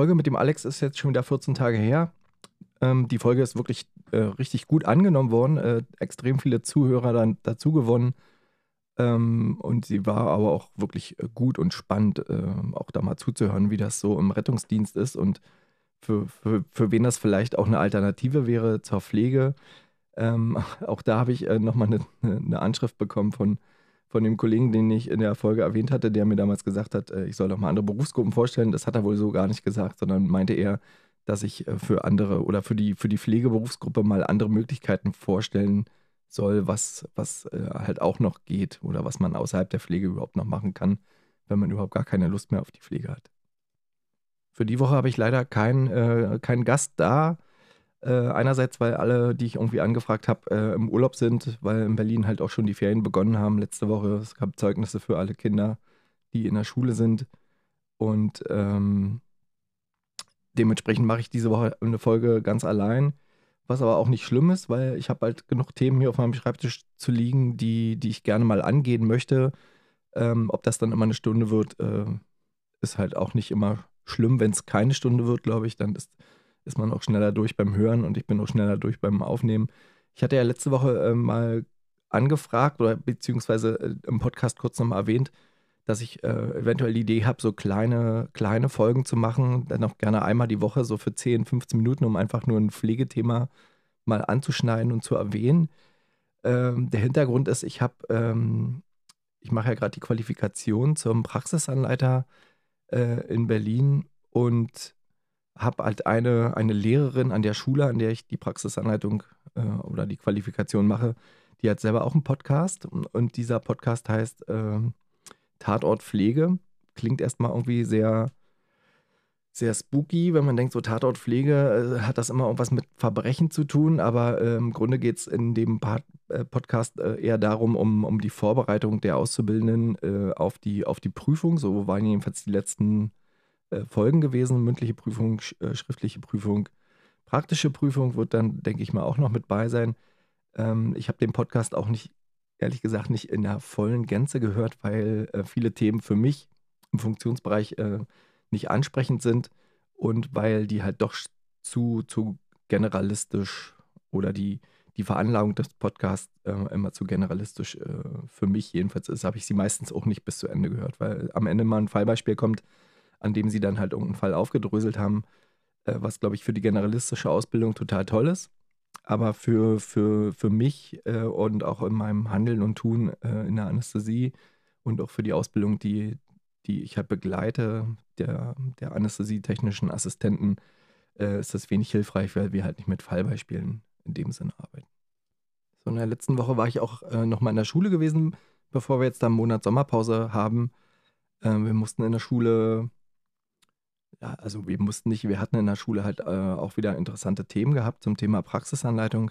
Folge mit dem Alex ist jetzt schon wieder 14 Tage her. Ähm, die Folge ist wirklich äh, richtig gut angenommen worden, äh, extrem viele Zuhörer dann dazu gewonnen. Ähm, und sie war aber auch wirklich äh, gut und spannend, äh, auch da mal zuzuhören, wie das so im Rettungsdienst ist und für, für, für wen das vielleicht auch eine Alternative wäre zur Pflege. Ähm, auch da habe ich äh, nochmal eine, eine Anschrift bekommen von von dem Kollegen, den ich in der Folge erwähnt hatte, der mir damals gesagt hat, äh, ich soll doch mal andere Berufsgruppen vorstellen. Das hat er wohl so gar nicht gesagt, sondern meinte er, dass ich äh, für andere oder für die, für die Pflegeberufsgruppe mal andere Möglichkeiten vorstellen soll, was, was äh, halt auch noch geht oder was man außerhalb der Pflege überhaupt noch machen kann, wenn man überhaupt gar keine Lust mehr auf die Pflege hat. Für die Woche habe ich leider keinen äh, kein Gast da. Äh, einerseits, weil alle, die ich irgendwie angefragt habe, äh, im Urlaub sind, weil in Berlin halt auch schon die Ferien begonnen haben letzte Woche. Es gab Zeugnisse für alle Kinder, die in der Schule sind. Und ähm, dementsprechend mache ich diese Woche eine Folge ganz allein. Was aber auch nicht schlimm ist, weil ich habe halt genug Themen hier auf meinem Schreibtisch zu liegen, die, die ich gerne mal angehen möchte. Ähm, ob das dann immer eine Stunde wird, äh, ist halt auch nicht immer schlimm. Wenn es keine Stunde wird, glaube ich, dann ist ist man auch schneller durch beim Hören und ich bin auch schneller durch beim Aufnehmen. Ich hatte ja letzte Woche äh, mal angefragt oder beziehungsweise äh, im Podcast kurz nochmal erwähnt, dass ich äh, eventuell die Idee habe, so kleine, kleine Folgen zu machen, dann auch gerne einmal die Woche, so für 10, 15 Minuten, um einfach nur ein Pflegethema mal anzuschneiden und zu erwähnen. Ähm, der Hintergrund ist, ich habe, ähm, ich mache ja gerade die Qualifikation zum Praxisanleiter äh, in Berlin und habe halt eine, eine Lehrerin an der Schule, an der ich die Praxisanleitung äh, oder die Qualifikation mache, die hat selber auch einen Podcast und dieser Podcast heißt äh, Tatort Pflege. Klingt erstmal irgendwie sehr, sehr spooky, wenn man denkt, so Tatortpflege äh, hat das immer irgendwas mit Verbrechen zu tun, aber äh, im Grunde geht es in dem Part, äh, Podcast äh, eher darum, um, um die Vorbereitung der Auszubildenden äh, auf, die, auf die Prüfung. So waren jedenfalls die letzten äh, Folgen gewesen, mündliche Prüfung, äh, schriftliche Prüfung. Praktische Prüfung wird dann, denke ich mal, auch noch mit bei sein. Ähm, ich habe den Podcast auch nicht, ehrlich gesagt, nicht in der vollen Gänze gehört, weil äh, viele Themen für mich im Funktionsbereich äh, nicht ansprechend sind und weil die halt doch zu, zu generalistisch oder die, die Veranlagung des Podcasts äh, immer zu generalistisch äh, für mich jedenfalls ist, habe ich sie meistens auch nicht bis zu Ende gehört, weil am Ende mal ein Fallbeispiel kommt, an dem sie dann halt irgendeinen Fall aufgedröselt haben, äh, was, glaube ich, für die generalistische Ausbildung total toll ist. Aber für, für, für mich äh, und auch in meinem Handeln und Tun äh, in der Anästhesie und auch für die Ausbildung, die, die ich halt begleite, der, der anästhesietechnischen Assistenten, ist das wenig hilfreich, weil wir halt nicht mit Fallbeispielen in dem Sinne arbeiten. So in der letzten Woche war ich auch äh, nochmal in der Schule gewesen, bevor wir jetzt da einen Monat Sommerpause haben. Äh, wir mussten in der Schule ja, also wir mussten nicht, wir hatten in der Schule halt äh, auch wieder interessante Themen gehabt zum Thema Praxisanleitung.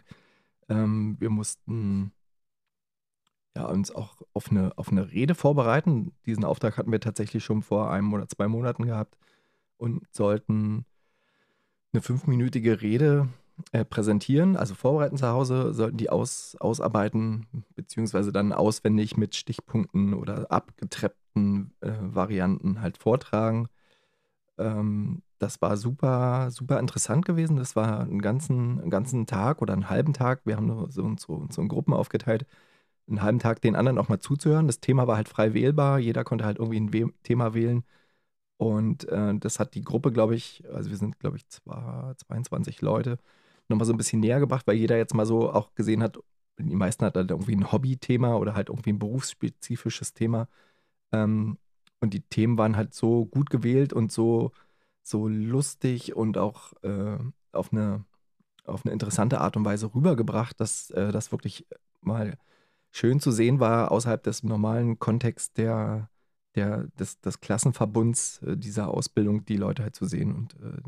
Ähm, wir mussten ja, uns auch auf eine, auf eine Rede vorbereiten. Diesen Auftrag hatten wir tatsächlich schon vor einem oder zwei Monaten gehabt und sollten eine fünfminütige Rede äh, präsentieren, also vorbereiten zu Hause, sollten die aus, ausarbeiten, beziehungsweise dann auswendig mit Stichpunkten oder abgetreppten äh, Varianten halt vortragen. Ähm, das war super, super interessant gewesen. Das war einen ganzen, einen ganzen Tag oder einen halben Tag. Wir haben so, so, so in Gruppen aufgeteilt, einen halben Tag den anderen auch mal zuzuhören. Das Thema war halt frei wählbar. Jeder konnte halt irgendwie ein We Thema wählen. Und äh, das hat die Gruppe, glaube ich, also wir sind, glaube ich, zwei, 22 Leute, nochmal so ein bisschen näher gebracht, weil jeder jetzt mal so auch gesehen hat, die meisten hatten halt irgendwie ein Hobby-Thema oder halt irgendwie ein berufsspezifisches Thema. Ähm, und die Themen waren halt so gut gewählt und so, so lustig und auch äh, auf, eine, auf eine interessante Art und Weise rübergebracht, dass äh, das wirklich mal schön zu sehen war, außerhalb des normalen Kontexts der, der, des, des Klassenverbunds äh, dieser Ausbildung, die Leute halt zu sehen und äh,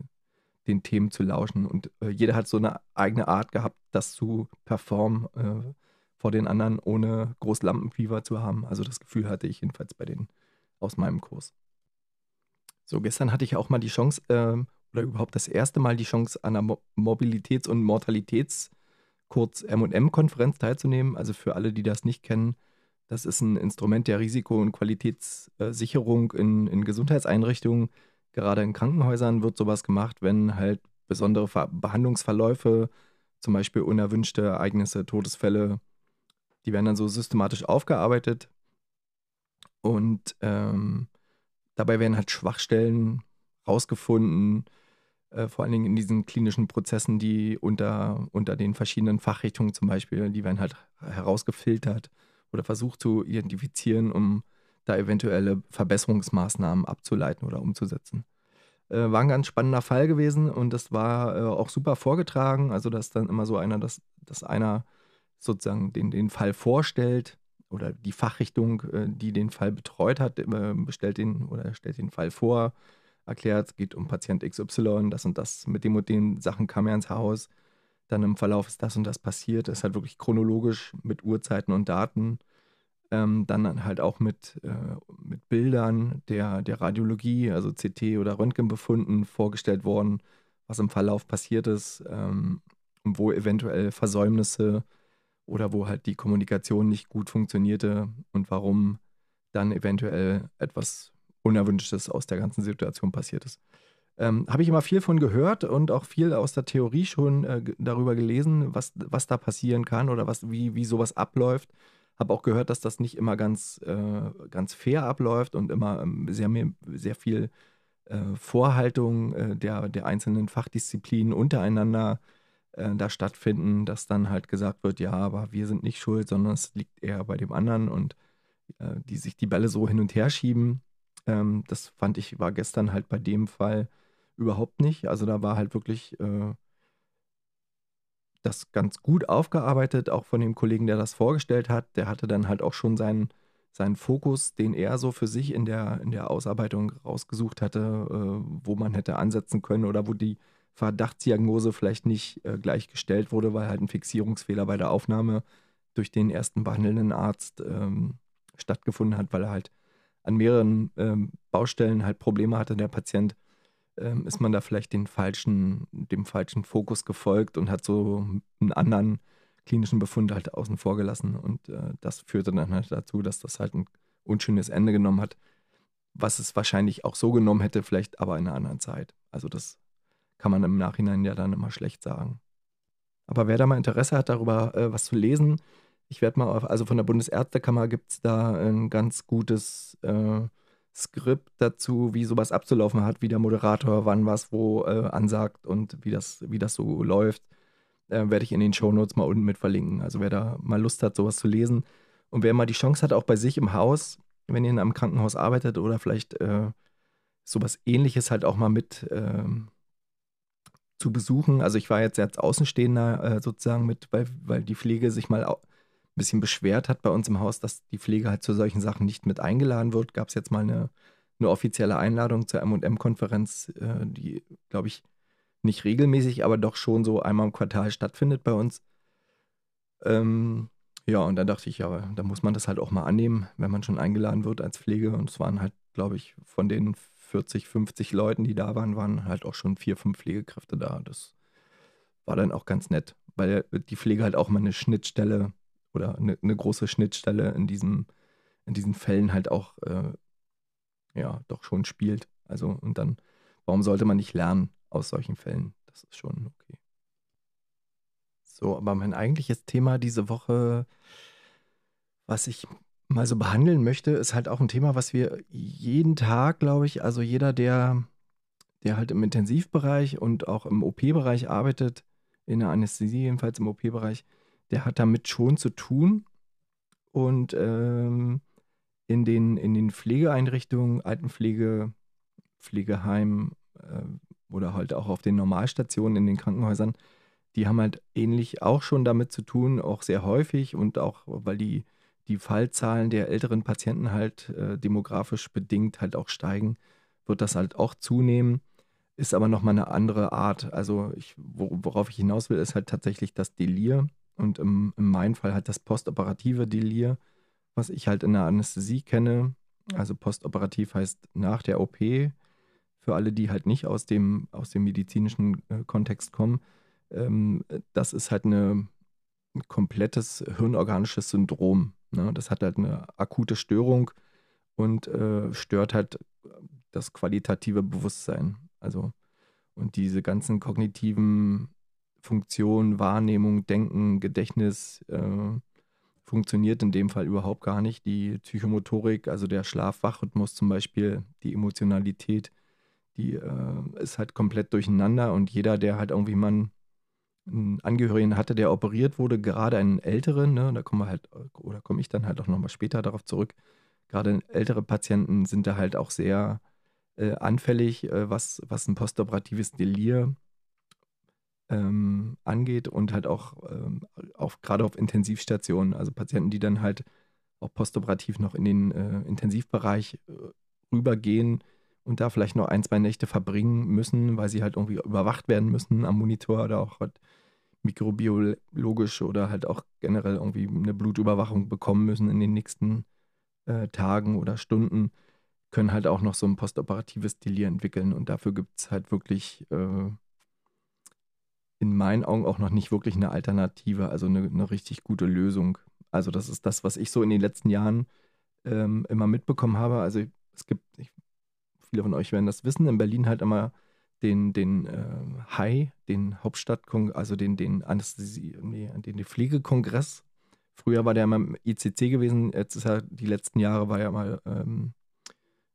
den Themen zu lauschen. Und äh, jeder hat so eine eigene Art gehabt, das zu performen äh, vor den anderen, ohne groß Lampenfieber zu haben. Also das Gefühl hatte ich jedenfalls bei denen aus meinem Kurs. So, gestern hatte ich auch mal die Chance, äh, oder überhaupt das erste Mal die Chance, an einer Mo Mobilitäts- und Mortalitäts- kurz MM-Konferenz teilzunehmen. Also für alle, die das nicht kennen, das ist ein Instrument der Risiko- und Qualitätssicherung in, in Gesundheitseinrichtungen. Gerade in Krankenhäusern wird sowas gemacht, wenn halt besondere Behandlungsverläufe, zum Beispiel unerwünschte Ereignisse, Todesfälle, die werden dann so systematisch aufgearbeitet. Und ähm, dabei werden halt Schwachstellen rausgefunden, äh, vor allen Dingen in diesen klinischen Prozessen, die unter, unter den verschiedenen Fachrichtungen zum Beispiel, die werden halt herausgefiltert oder versucht zu identifizieren, um da eventuelle Verbesserungsmaßnahmen abzuleiten oder umzusetzen. Äh, war ein ganz spannender Fall gewesen und das war äh, auch super vorgetragen. Also, dass dann immer so einer, dass, dass einer sozusagen den, den Fall vorstellt oder die Fachrichtung, äh, die den Fall betreut hat, äh, bestellt den oder stellt den Fall vor erklärt, es geht um Patient XY, das und das, mit dem und den Sachen kam er ins Haus. Dann im Verlauf ist das und das passiert. Es ist halt wirklich chronologisch mit Uhrzeiten und Daten. Ähm, dann halt auch mit, äh, mit Bildern der, der Radiologie, also CT oder Röntgenbefunden vorgestellt worden, was im Verlauf passiert ist ähm, und wo eventuell Versäumnisse oder wo halt die Kommunikation nicht gut funktionierte und warum dann eventuell etwas Unerwünschtes aus der ganzen Situation passiert ist. Ähm, Habe ich immer viel von gehört und auch viel aus der Theorie schon äh, darüber gelesen, was, was da passieren kann oder was, wie, wie sowas abläuft. Habe auch gehört, dass das nicht immer ganz, äh, ganz fair abläuft und immer ähm, sehr, sehr viel äh, Vorhaltung äh, der, der einzelnen Fachdisziplinen untereinander äh, da stattfinden, dass dann halt gesagt wird, ja, aber wir sind nicht schuld, sondern es liegt eher bei dem anderen und äh, die sich die Bälle so hin und her schieben. Ähm, das fand ich, war gestern halt bei dem Fall überhaupt nicht. Also da war halt wirklich äh, das ganz gut aufgearbeitet, auch von dem Kollegen, der das vorgestellt hat. Der hatte dann halt auch schon seinen, seinen Fokus, den er so für sich in der, in der Ausarbeitung rausgesucht hatte, äh, wo man hätte ansetzen können oder wo die Verdachtsdiagnose vielleicht nicht äh, gleichgestellt wurde, weil halt ein Fixierungsfehler bei der Aufnahme durch den ersten behandelnden Arzt ähm, stattgefunden hat, weil er halt an mehreren ähm, Baustellen halt Probleme hatte, der Patient, ähm, ist man da vielleicht den falschen, dem falschen Fokus gefolgt und hat so einen anderen klinischen Befund halt außen vor gelassen. Und äh, das führte dann halt dazu, dass das halt ein unschönes Ende genommen hat, was es wahrscheinlich auch so genommen hätte, vielleicht aber in einer anderen Zeit. Also das kann man im Nachhinein ja dann immer schlecht sagen. Aber wer da mal Interesse hat, darüber äh, was zu lesen, ich werde mal auf, also von der Bundesärztekammer gibt es da ein ganz gutes äh, Skript dazu, wie sowas abzulaufen hat, wie der Moderator wann was wo äh, ansagt und wie das, wie das so läuft. Äh, werde ich in den Shownotes mal unten mit verlinken. Also wer da mal Lust hat, sowas zu lesen und wer mal die Chance hat, auch bei sich im Haus, wenn ihr in einem Krankenhaus arbeitet oder vielleicht äh, sowas ähnliches halt auch mal mit ähm, zu besuchen. Also ich war jetzt als Außenstehender äh, sozusagen mit, weil, weil die Pflege sich mal ein bisschen beschwert hat bei uns im Haus, dass die Pflege halt zu solchen Sachen nicht mit eingeladen wird. Gab es jetzt mal eine, eine offizielle Einladung zur MM-Konferenz, äh, die, glaube ich, nicht regelmäßig, aber doch schon so einmal im Quartal stattfindet bei uns. Ähm, ja, und da dachte ich, ja, da muss man das halt auch mal annehmen, wenn man schon eingeladen wird als Pflege. Und es waren halt, glaube ich, von den 40, 50 Leuten, die da waren, waren halt auch schon vier, fünf Pflegekräfte da. Das war dann auch ganz nett, weil die Pflege halt auch mal eine Schnittstelle oder eine, eine große Schnittstelle in, diesem, in diesen Fällen halt auch äh, ja doch schon spielt. Also und dann, warum sollte man nicht lernen aus solchen Fällen? Das ist schon okay. So, aber mein eigentliches Thema diese Woche, was ich mal so behandeln möchte, ist halt auch ein Thema, was wir jeden Tag, glaube ich, also jeder, der, der halt im Intensivbereich und auch im OP-Bereich arbeitet, in der Anästhesie jedenfalls im OP-Bereich, der hat damit schon zu tun. Und ähm, in, den, in den Pflegeeinrichtungen, Altenpflege, Pflegeheim, äh, oder halt auch auf den Normalstationen in den Krankenhäusern, die haben halt ähnlich auch schon damit zu tun, auch sehr häufig und auch, weil die, die Fallzahlen der älteren Patienten halt äh, demografisch bedingt halt auch steigen, wird das halt auch zunehmen. Ist aber nochmal eine andere Art. Also ich, worauf ich hinaus will, ist halt tatsächlich das Delir und im, in meinem Fall halt das postoperative Delir, was ich halt in der Anästhesie kenne. Also postoperativ heißt nach der OP, für alle, die halt nicht aus dem, aus dem medizinischen äh, Kontext kommen. Ähm, das ist halt eine, ein komplettes hirnorganisches Syndrom. Ne? Das hat halt eine akute Störung und äh, stört halt das qualitative Bewusstsein. Also, und diese ganzen kognitiven Funktionen, Wahrnehmung, Denken, Gedächtnis äh, funktioniert in dem Fall überhaupt gar nicht. Die Psychomotorik, also der Schlaf-Wach-Rhythmus zum Beispiel, die Emotionalität, die äh, ist halt komplett durcheinander und jeder, der halt irgendwie mal Angehörigen hatte, der operiert wurde, gerade einen älteren, ne, da kommen wir halt, oder komme ich dann halt auch nochmal später darauf zurück, gerade ältere Patienten sind da halt auch sehr äh, anfällig, äh, was, was ein postoperatives Delir ähm, angeht und halt auch, ähm, auch gerade auf Intensivstationen, also Patienten, die dann halt auch postoperativ noch in den äh, Intensivbereich äh, rübergehen und da vielleicht noch ein, zwei Nächte verbringen müssen, weil sie halt irgendwie überwacht werden müssen am Monitor oder auch halt mikrobiologisch oder halt auch generell irgendwie eine Blutüberwachung bekommen müssen in den nächsten äh, Tagen oder Stunden, können halt auch noch so ein postoperatives Delir entwickeln. Und dafür gibt es halt wirklich äh, in meinen Augen auch noch nicht wirklich eine Alternative, also eine, eine, richtig gute Lösung. Also das ist das, was ich so in den letzten Jahren ähm, immer mitbekommen habe. Also es gibt, ich, viele von euch werden das wissen, in Berlin halt immer den, den äh, HAI, den Hauptstadt, also den, den Anästhesie, nee, den Pflegekongress. Früher war der immer im ICC gewesen, jetzt ist er, die letzten Jahre war er mal ähm,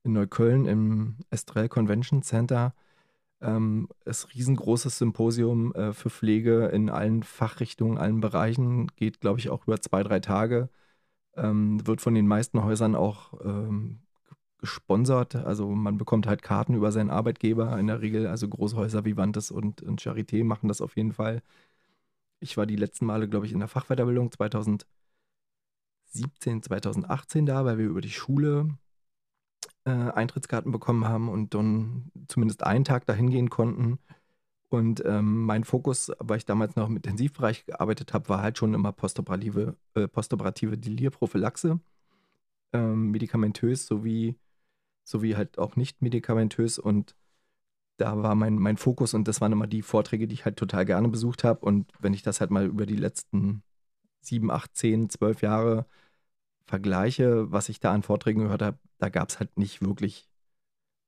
in Neukölln im Estrell Convention Center. Ähm, ist riesengroßes Symposium äh, für Pflege in allen Fachrichtungen, allen Bereichen, geht, glaube ich, auch über zwei, drei Tage. Ähm, wird von den meisten Häusern auch ähm, gesponsert. Also man bekommt halt Karten über seinen Arbeitgeber in der Regel. Also Großhäuser wie Vantes und, und Charité machen das auf jeden Fall. Ich war die letzten Male, glaube ich, in der Fachweiterbildung 2017, 2018 da, weil wir über die Schule äh, Eintrittskarten bekommen haben und dann zumindest einen Tag dahin gehen konnten. Und ähm, mein Fokus, weil ich damals noch im Intensivbereich gearbeitet habe, war halt schon immer postoperative, äh, postoperative Delirprophylaxe, ähm, medikamentös sowie, sowie halt auch nicht medikamentös. Und da war mein, mein Fokus und das waren immer die Vorträge, die ich halt total gerne besucht habe. Und wenn ich das halt mal über die letzten sieben, acht, zehn, zwölf Jahre vergleiche, was ich da an Vorträgen gehört habe, da gab es halt nicht wirklich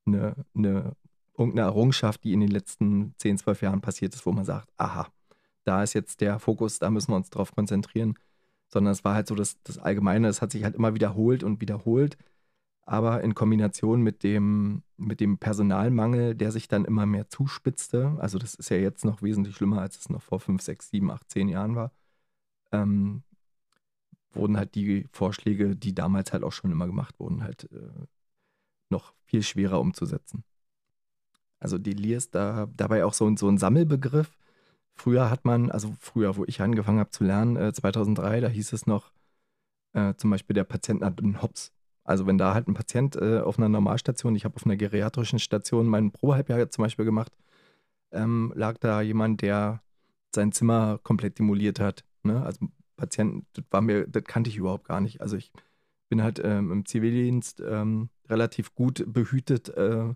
eine, eine, irgendeine Errungenschaft, die in den letzten 10, 12 Jahren passiert ist, wo man sagt, aha, da ist jetzt der Fokus, da müssen wir uns drauf konzentrieren. Sondern es war halt so das, das Allgemeine, es hat sich halt immer wiederholt und wiederholt, aber in Kombination mit dem, mit dem Personalmangel, der sich dann immer mehr zuspitzte, also das ist ja jetzt noch wesentlich schlimmer, als es noch vor 5, 6, 7, 8, 10 Jahren war, ähm, wurden halt die Vorschläge, die damals halt auch schon immer gemacht wurden, halt äh, noch viel schwerer umzusetzen. Also Delir ist da dabei auch so, so ein Sammelbegriff. Früher hat man, also früher, wo ich angefangen habe zu lernen, äh, 2003, da hieß es noch äh, zum Beispiel, der Patient hat einen Hops. Also wenn da halt ein Patient äh, auf einer Normalstation, ich habe auf einer geriatrischen Station mein Probehalbjahr zum Beispiel gemacht, ähm, lag da jemand, der sein Zimmer komplett demoliert hat. Ne? Also Patienten, das war mir, das kannte ich überhaupt gar nicht. Also ich bin halt ähm, im Zivildienst ähm, relativ gut behütet äh,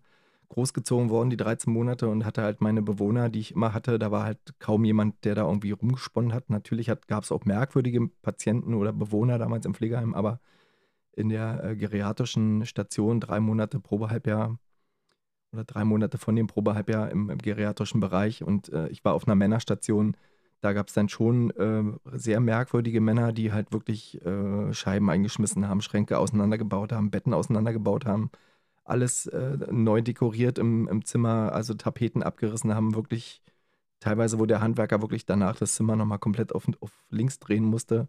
großgezogen worden, die 13 Monate, und hatte halt meine Bewohner, die ich immer hatte. Da war halt kaum jemand, der da irgendwie rumgesponnen hat. Natürlich gab es auch merkwürdige Patienten oder Bewohner damals im Pflegeheim, aber in der äh, geriatrischen Station drei Monate Probehalbjahr oder drei Monate von dem Probehalbjahr im, im geriatrischen Bereich und äh, ich war auf einer Männerstation da gab es dann schon äh, sehr merkwürdige Männer, die halt wirklich äh, Scheiben eingeschmissen haben, Schränke auseinandergebaut haben, Betten auseinandergebaut haben, alles äh, neu dekoriert im, im Zimmer, also Tapeten abgerissen haben, wirklich teilweise, wo der Handwerker wirklich danach das Zimmer nochmal komplett auf, auf links drehen musste.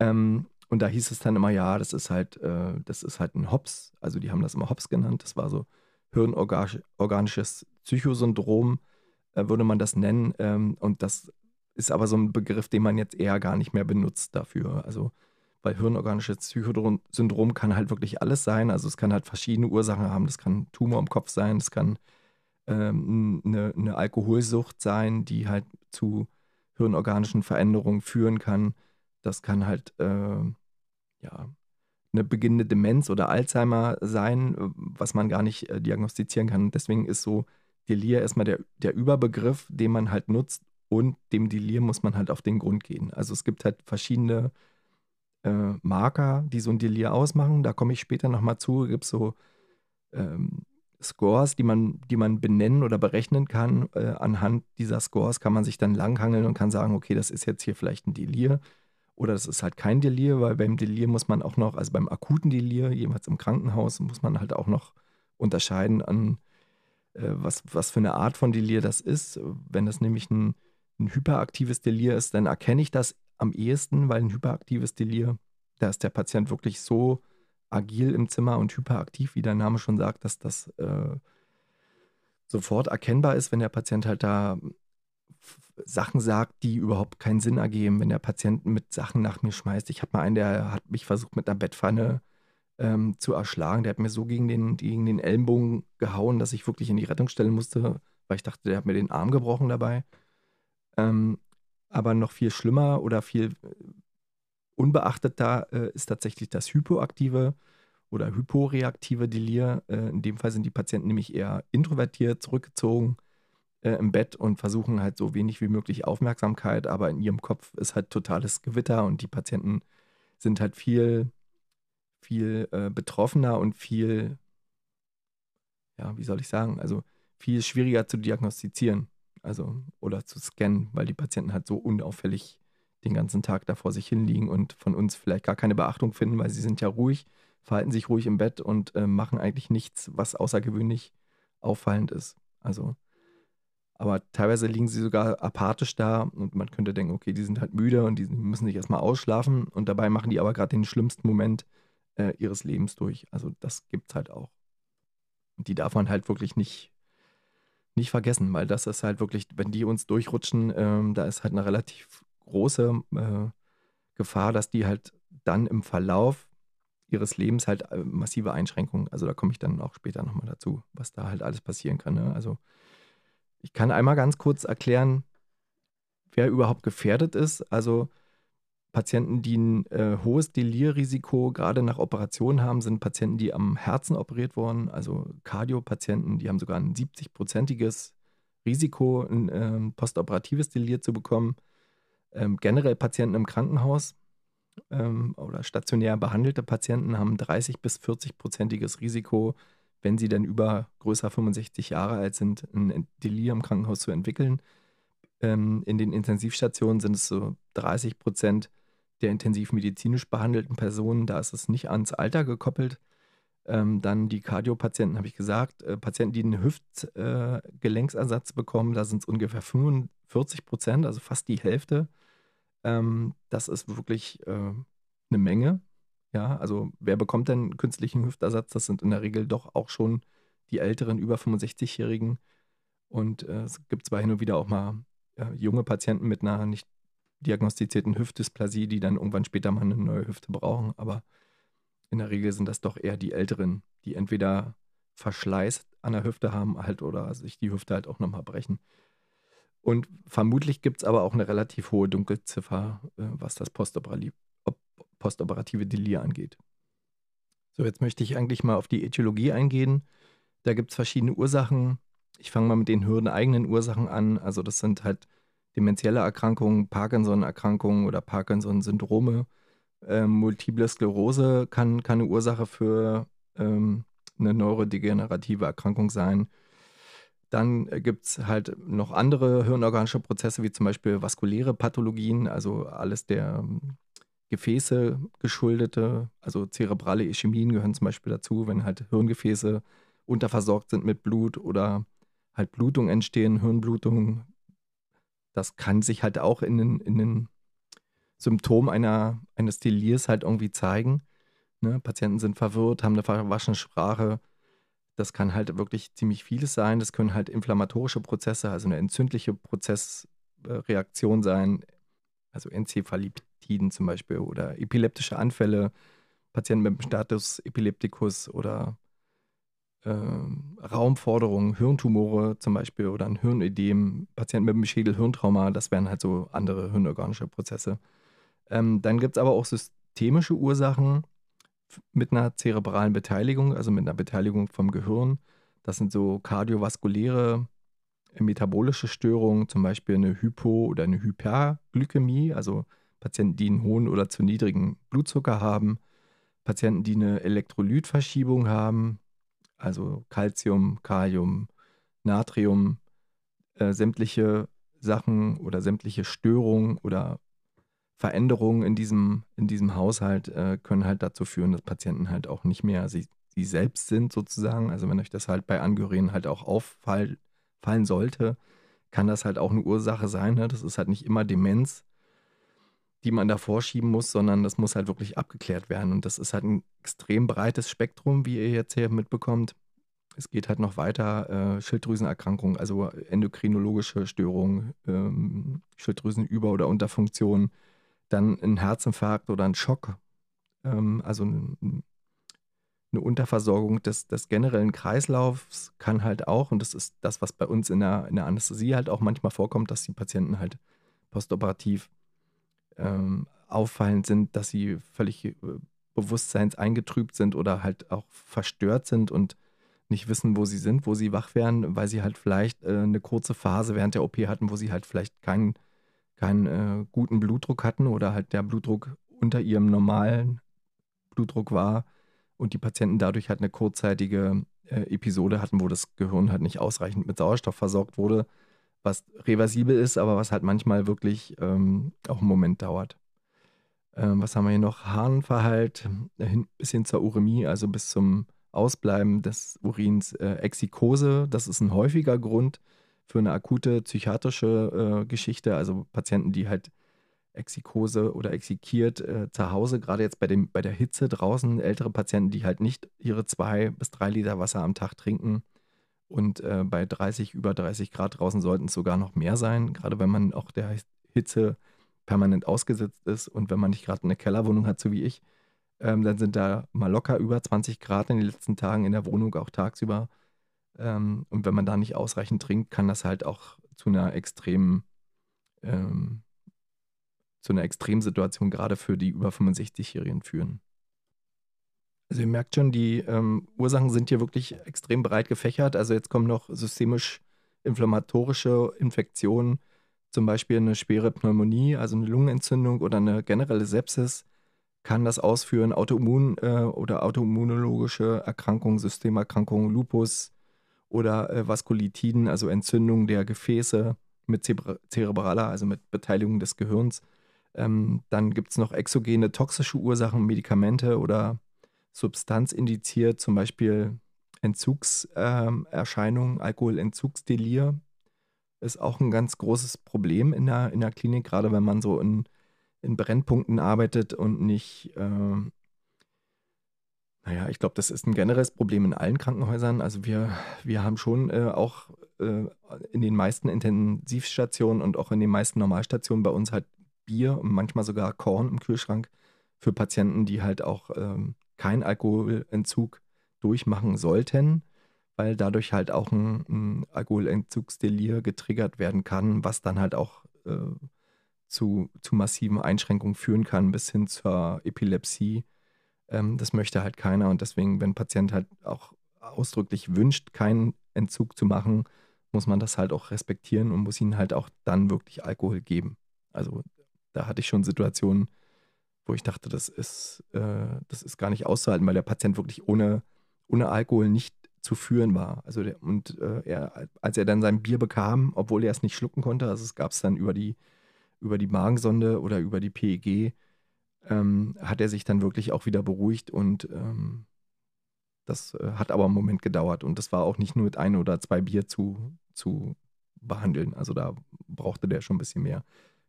Ähm, und da hieß es dann immer, ja, das ist halt, äh, das ist halt ein Hops. Also die haben das immer Hops genannt. Das war so hirnorganisches Psychosyndrom, äh, würde man das nennen. Ähm, und das ist aber so ein Begriff, den man jetzt eher gar nicht mehr benutzt dafür. Also, weil hirnorganisches Psychosyndrom kann halt wirklich alles sein. Also, es kann halt verschiedene Ursachen haben. Das kann ein Tumor im Kopf sein, das kann ähm, eine, eine Alkoholsucht sein, die halt zu hirnorganischen Veränderungen führen kann. Das kann halt, äh, ja, eine beginnende Demenz oder Alzheimer sein, was man gar nicht äh, diagnostizieren kann. Deswegen ist so Delir erstmal der, der Überbegriff, den man halt nutzt und dem Delir muss man halt auf den Grund gehen. Also es gibt halt verschiedene äh, Marker, die so ein Delir ausmachen. Da komme ich später nochmal zu. Es gibt so ähm, Scores, die man, die man benennen oder berechnen kann. Äh, anhand dieser Scores kann man sich dann langhangeln und kann sagen, okay, das ist jetzt hier vielleicht ein Delir oder das ist halt kein Delir, weil beim Delir muss man auch noch, also beim akuten Delir, jeweils im Krankenhaus, muss man halt auch noch unterscheiden an, äh, was, was für eine Art von Delir das ist. Wenn das nämlich ein, ein hyperaktives Delir ist, dann erkenne ich das am ehesten, weil ein hyperaktives Delir, da ist der Patient wirklich so agil im Zimmer und hyperaktiv, wie der Name schon sagt, dass das äh, sofort erkennbar ist, wenn der Patient halt da Sachen sagt, die überhaupt keinen Sinn ergeben, wenn der Patient mit Sachen nach mir schmeißt. Ich habe mal einen, der hat mich versucht mit einer Bettpfanne ähm, zu erschlagen. Der hat mir so gegen den, gegen den Ellenbogen gehauen, dass ich wirklich in die Rettung stellen musste, weil ich dachte, der hat mir den Arm gebrochen dabei. Ähm, aber noch viel schlimmer oder viel unbeachteter äh, ist tatsächlich das hypoaktive oder hyporeaktive Delir. Äh, in dem Fall sind die Patienten nämlich eher introvertiert, zurückgezogen äh, im Bett und versuchen halt so wenig wie möglich Aufmerksamkeit, aber in ihrem Kopf ist halt totales Gewitter und die Patienten sind halt viel, viel äh, betroffener und viel, ja, wie soll ich sagen, also viel schwieriger zu diagnostizieren, also oder zu scannen, weil die Patienten halt so unauffällig den ganzen Tag da vor sich hinliegen und von uns vielleicht gar keine Beachtung finden, weil sie sind ja ruhig, verhalten sich ruhig im Bett und äh, machen eigentlich nichts, was außergewöhnlich auffallend ist. Also, aber teilweise liegen sie sogar apathisch da und man könnte denken, okay, die sind halt müde und die müssen sich erstmal ausschlafen und dabei machen die aber gerade den schlimmsten Moment äh, ihres Lebens durch. Also das gibt es halt auch. Und die darf man halt wirklich nicht, nicht vergessen, weil das ist halt wirklich, wenn die uns durchrutschen, ähm, da ist halt eine relativ große äh, Gefahr, dass die halt dann im Verlauf ihres Lebens halt äh, massive Einschränkungen, also da komme ich dann auch später nochmal dazu, was da halt alles passieren kann. Ne? Also ich kann einmal ganz kurz erklären, wer überhaupt gefährdet ist. Also Patienten, die ein äh, hohes Delirrisiko gerade nach Operationen haben, sind Patienten, die am Herzen operiert wurden, also Kardiopatienten, die haben sogar ein 70-prozentiges Risiko, ein äh, postoperatives Delir zu bekommen ähm, generell Patienten im Krankenhaus ähm, oder stationär behandelte Patienten haben 30 bis 40 prozentiges Risiko, wenn sie dann über größer 65 Jahre alt sind, ein Delir im Krankenhaus zu entwickeln. Ähm, in den Intensivstationen sind es so 30 Prozent der intensivmedizinisch behandelten Personen. Da ist es nicht ans Alter gekoppelt. Ähm, dann die Kardiopatienten, habe ich gesagt. Äh, Patienten, die einen Hüftgelenksersatz äh, bekommen, da sind es ungefähr 45 Prozent, also fast die Hälfte. Ähm, das ist wirklich äh, eine Menge. Ja, also wer bekommt denn künstlichen Hüftersatz? Das sind in der Regel doch auch schon die älteren über 65-Jährigen. Und äh, es gibt zwar hin und wieder auch mal äh, junge Patienten mit einer nicht diagnostizierten Hüftdysplasie, die dann irgendwann später mal eine neue Hüfte brauchen, aber in der Regel sind das doch eher die Älteren, die entweder Verschleiß an der Hüfte haben halt oder sich die Hüfte halt auch nochmal brechen. Und vermutlich gibt es aber auch eine relativ hohe Dunkelziffer, äh, was das postoperative, postoperative Delir angeht. So, jetzt möchte ich eigentlich mal auf die Ätiologie eingehen. Da gibt es verschiedene Ursachen. Ich fange mal mit den hirneigenen Ursachen an. Also das sind halt dementielle Erkrankungen, Parkinson-Erkrankungen oder Parkinson-Syndrome. Ähm, Multiple Sklerose kann, kann eine Ursache für ähm, eine neurodegenerative Erkrankung sein. Dann gibt es halt noch andere hirnorganische Prozesse, wie zum Beispiel vaskuläre Pathologien, also alles der Gefäße geschuldete, also zerebrale Ischämien gehören zum Beispiel dazu, wenn halt Hirngefäße unterversorgt sind mit Blut oder halt Blutung entstehen, Hirnblutung. Das kann sich halt auch in den, in den Symptomen einer, eines Delirs halt irgendwie zeigen. Ne? Patienten sind verwirrt, haben eine verwaschene Sprache, Das kann halt wirklich ziemlich vieles sein. Das können halt inflammatorische Prozesse, also eine entzündliche Prozessreaktion sein, also Enzephalitiden zum Beispiel oder epileptische Anfälle, Patienten mit dem Status Epilepticus oder äh, Raumforderungen, Hirntumore zum Beispiel oder ein Hirnödem, Patienten mit einem Schädel-Hirntrauma, das wären halt so andere hirnorganische Prozesse. Ähm, dann gibt es aber auch systemische Ursachen mit einer zerebralen Beteiligung, also mit einer Beteiligung vom Gehirn. Das sind so kardiovaskuläre, äh, metabolische Störungen, zum Beispiel eine Hypo- oder eine Hyperglykämie, also Patienten, die einen hohen oder zu niedrigen Blutzucker haben, Patienten, die eine Elektrolytverschiebung haben, also Calcium, Kalium, Natrium, äh, sämtliche Sachen oder sämtliche Störungen oder Veränderungen in diesem, in diesem Haushalt äh, können halt dazu führen, dass Patienten halt auch nicht mehr sie, sie selbst sind sozusagen. Also wenn euch das halt bei Angehörigen halt auch auffallen sollte, kann das halt auch eine Ursache sein. Ne? Das ist halt nicht immer Demenz, die man da vorschieben muss, sondern das muss halt wirklich abgeklärt werden. Und das ist halt ein extrem breites Spektrum, wie ihr jetzt hier mitbekommt. Es geht halt noch weiter, äh, Schilddrüsenerkrankungen, also endokrinologische Störungen, ähm, Schilddrüsenüber- oder Unterfunktion, dann ein Herzinfarkt oder ein Schock, ähm, also ein, eine Unterversorgung des, des, generellen Kreislaufs kann halt auch, und das ist das, was bei uns in der, in der Anästhesie halt auch manchmal vorkommt, dass die Patienten halt postoperativ ähm, auffallend sind, dass sie völlig äh, bewusstseinseingetrübt sind oder halt auch verstört sind und nicht wissen, wo sie sind, wo sie wach werden, weil sie halt vielleicht äh, eine kurze Phase während der OP hatten, wo sie halt vielleicht keinen keinen äh, guten Blutdruck hatten oder halt der Blutdruck unter ihrem normalen Blutdruck war und die Patienten dadurch halt eine kurzzeitige äh, Episode hatten, wo das Gehirn halt nicht ausreichend mit Sauerstoff versorgt wurde, was reversibel ist, aber was halt manchmal wirklich ähm, auch einen Moment dauert. Ähm, was haben wir hier noch? Harnverhalt äh, bis hin zur Uremie, also bis zum Ausbleiben des Urins. Äh, Exikose, das ist ein häufiger Grund für eine akute psychiatrische äh, Geschichte, also Patienten, die halt Exikose oder exikiert äh, zu Hause, gerade jetzt bei, dem, bei der Hitze draußen, ältere Patienten, die halt nicht ihre zwei bis drei Liter Wasser am Tag trinken. Und äh, bei 30, über 30 Grad draußen sollten es sogar noch mehr sein, gerade wenn man auch der Hitze permanent ausgesetzt ist und wenn man nicht gerade eine Kellerwohnung hat, so wie ich, ähm, dann sind da mal locker über 20 Grad in den letzten Tagen in der Wohnung, auch tagsüber. Ähm, und wenn man da nicht ausreichend trinkt, kann das halt auch zu einer extremen, ähm, zu einer Extremsituation gerade für die über 65-Jährigen führen. Also ihr merkt schon, die ähm, Ursachen sind hier wirklich extrem breit gefächert. Also jetzt kommen noch systemisch inflammatorische Infektionen, zum Beispiel eine schwere Pneumonie, also eine Lungenentzündung oder eine generelle Sepsis kann das ausführen, Autoimmun- äh, oder autoimmunologische Erkrankungen, Systemerkrankungen, Lupus, oder äh, Vaskulitiden, also Entzündung der Gefäße mit zerebraler, also mit Beteiligung des Gehirns. Ähm, dann gibt es noch exogene toxische Ursachen, Medikamente oder substanzindiziert, zum Beispiel Entzugserscheinungen, ähm, Alkoholentzugsdelir ist auch ein ganz großes Problem in der, in der Klinik, gerade wenn man so in, in Brennpunkten arbeitet und nicht äh, naja, ich glaube, das ist ein generelles Problem in allen Krankenhäusern. Also wir, wir haben schon äh, auch äh, in den meisten Intensivstationen und auch in den meisten Normalstationen bei uns halt Bier und manchmal sogar Korn im Kühlschrank für Patienten, die halt auch ähm, keinen Alkoholentzug durchmachen sollten, weil dadurch halt auch ein, ein Alkoholentzugsdelir getriggert werden kann, was dann halt auch äh, zu, zu massiven Einschränkungen führen kann, bis hin zur Epilepsie ähm, das möchte halt keiner und deswegen, wenn ein Patient halt auch ausdrücklich wünscht, keinen Entzug zu machen, muss man das halt auch respektieren und muss ihnen halt auch dann wirklich Alkohol geben. Also da hatte ich schon Situationen, wo ich dachte, das ist, äh, das ist gar nicht auszuhalten, weil der Patient wirklich ohne, ohne Alkohol nicht zu führen war. Also der, und äh, er, als er dann sein Bier bekam, obwohl er es nicht schlucken konnte, also es gab es dann über die, über die Magensonde oder über die PEG, ähm, hat er sich dann wirklich auch wieder beruhigt und ähm, das äh, hat aber einen Moment gedauert und das war auch nicht nur mit ein oder zwei Bier zu, zu behandeln. Also da brauchte der schon ein bisschen mehr.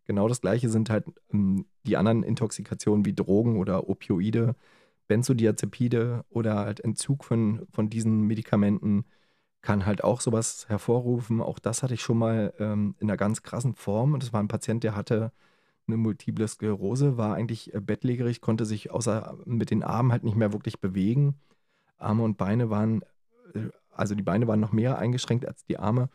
Genau das gleiche sind halt ähm, die anderen Intoxikationen wie Drogen oder Opioide, Benzodiazepide oder halt Entzug von, von diesen Medikamenten kann halt auch sowas hervorrufen. Auch das hatte ich schon mal ähm, in einer ganz krassen Form. Und das war ein Patient, der hatte eine multiple Sklerose, war eigentlich äh, bettlägerig, konnte sich außer mit den Armen halt nicht mehr wirklich bewegen. Arme und Beine waren, äh, also die Beine waren noch mehr eingeschränkt als die Arme.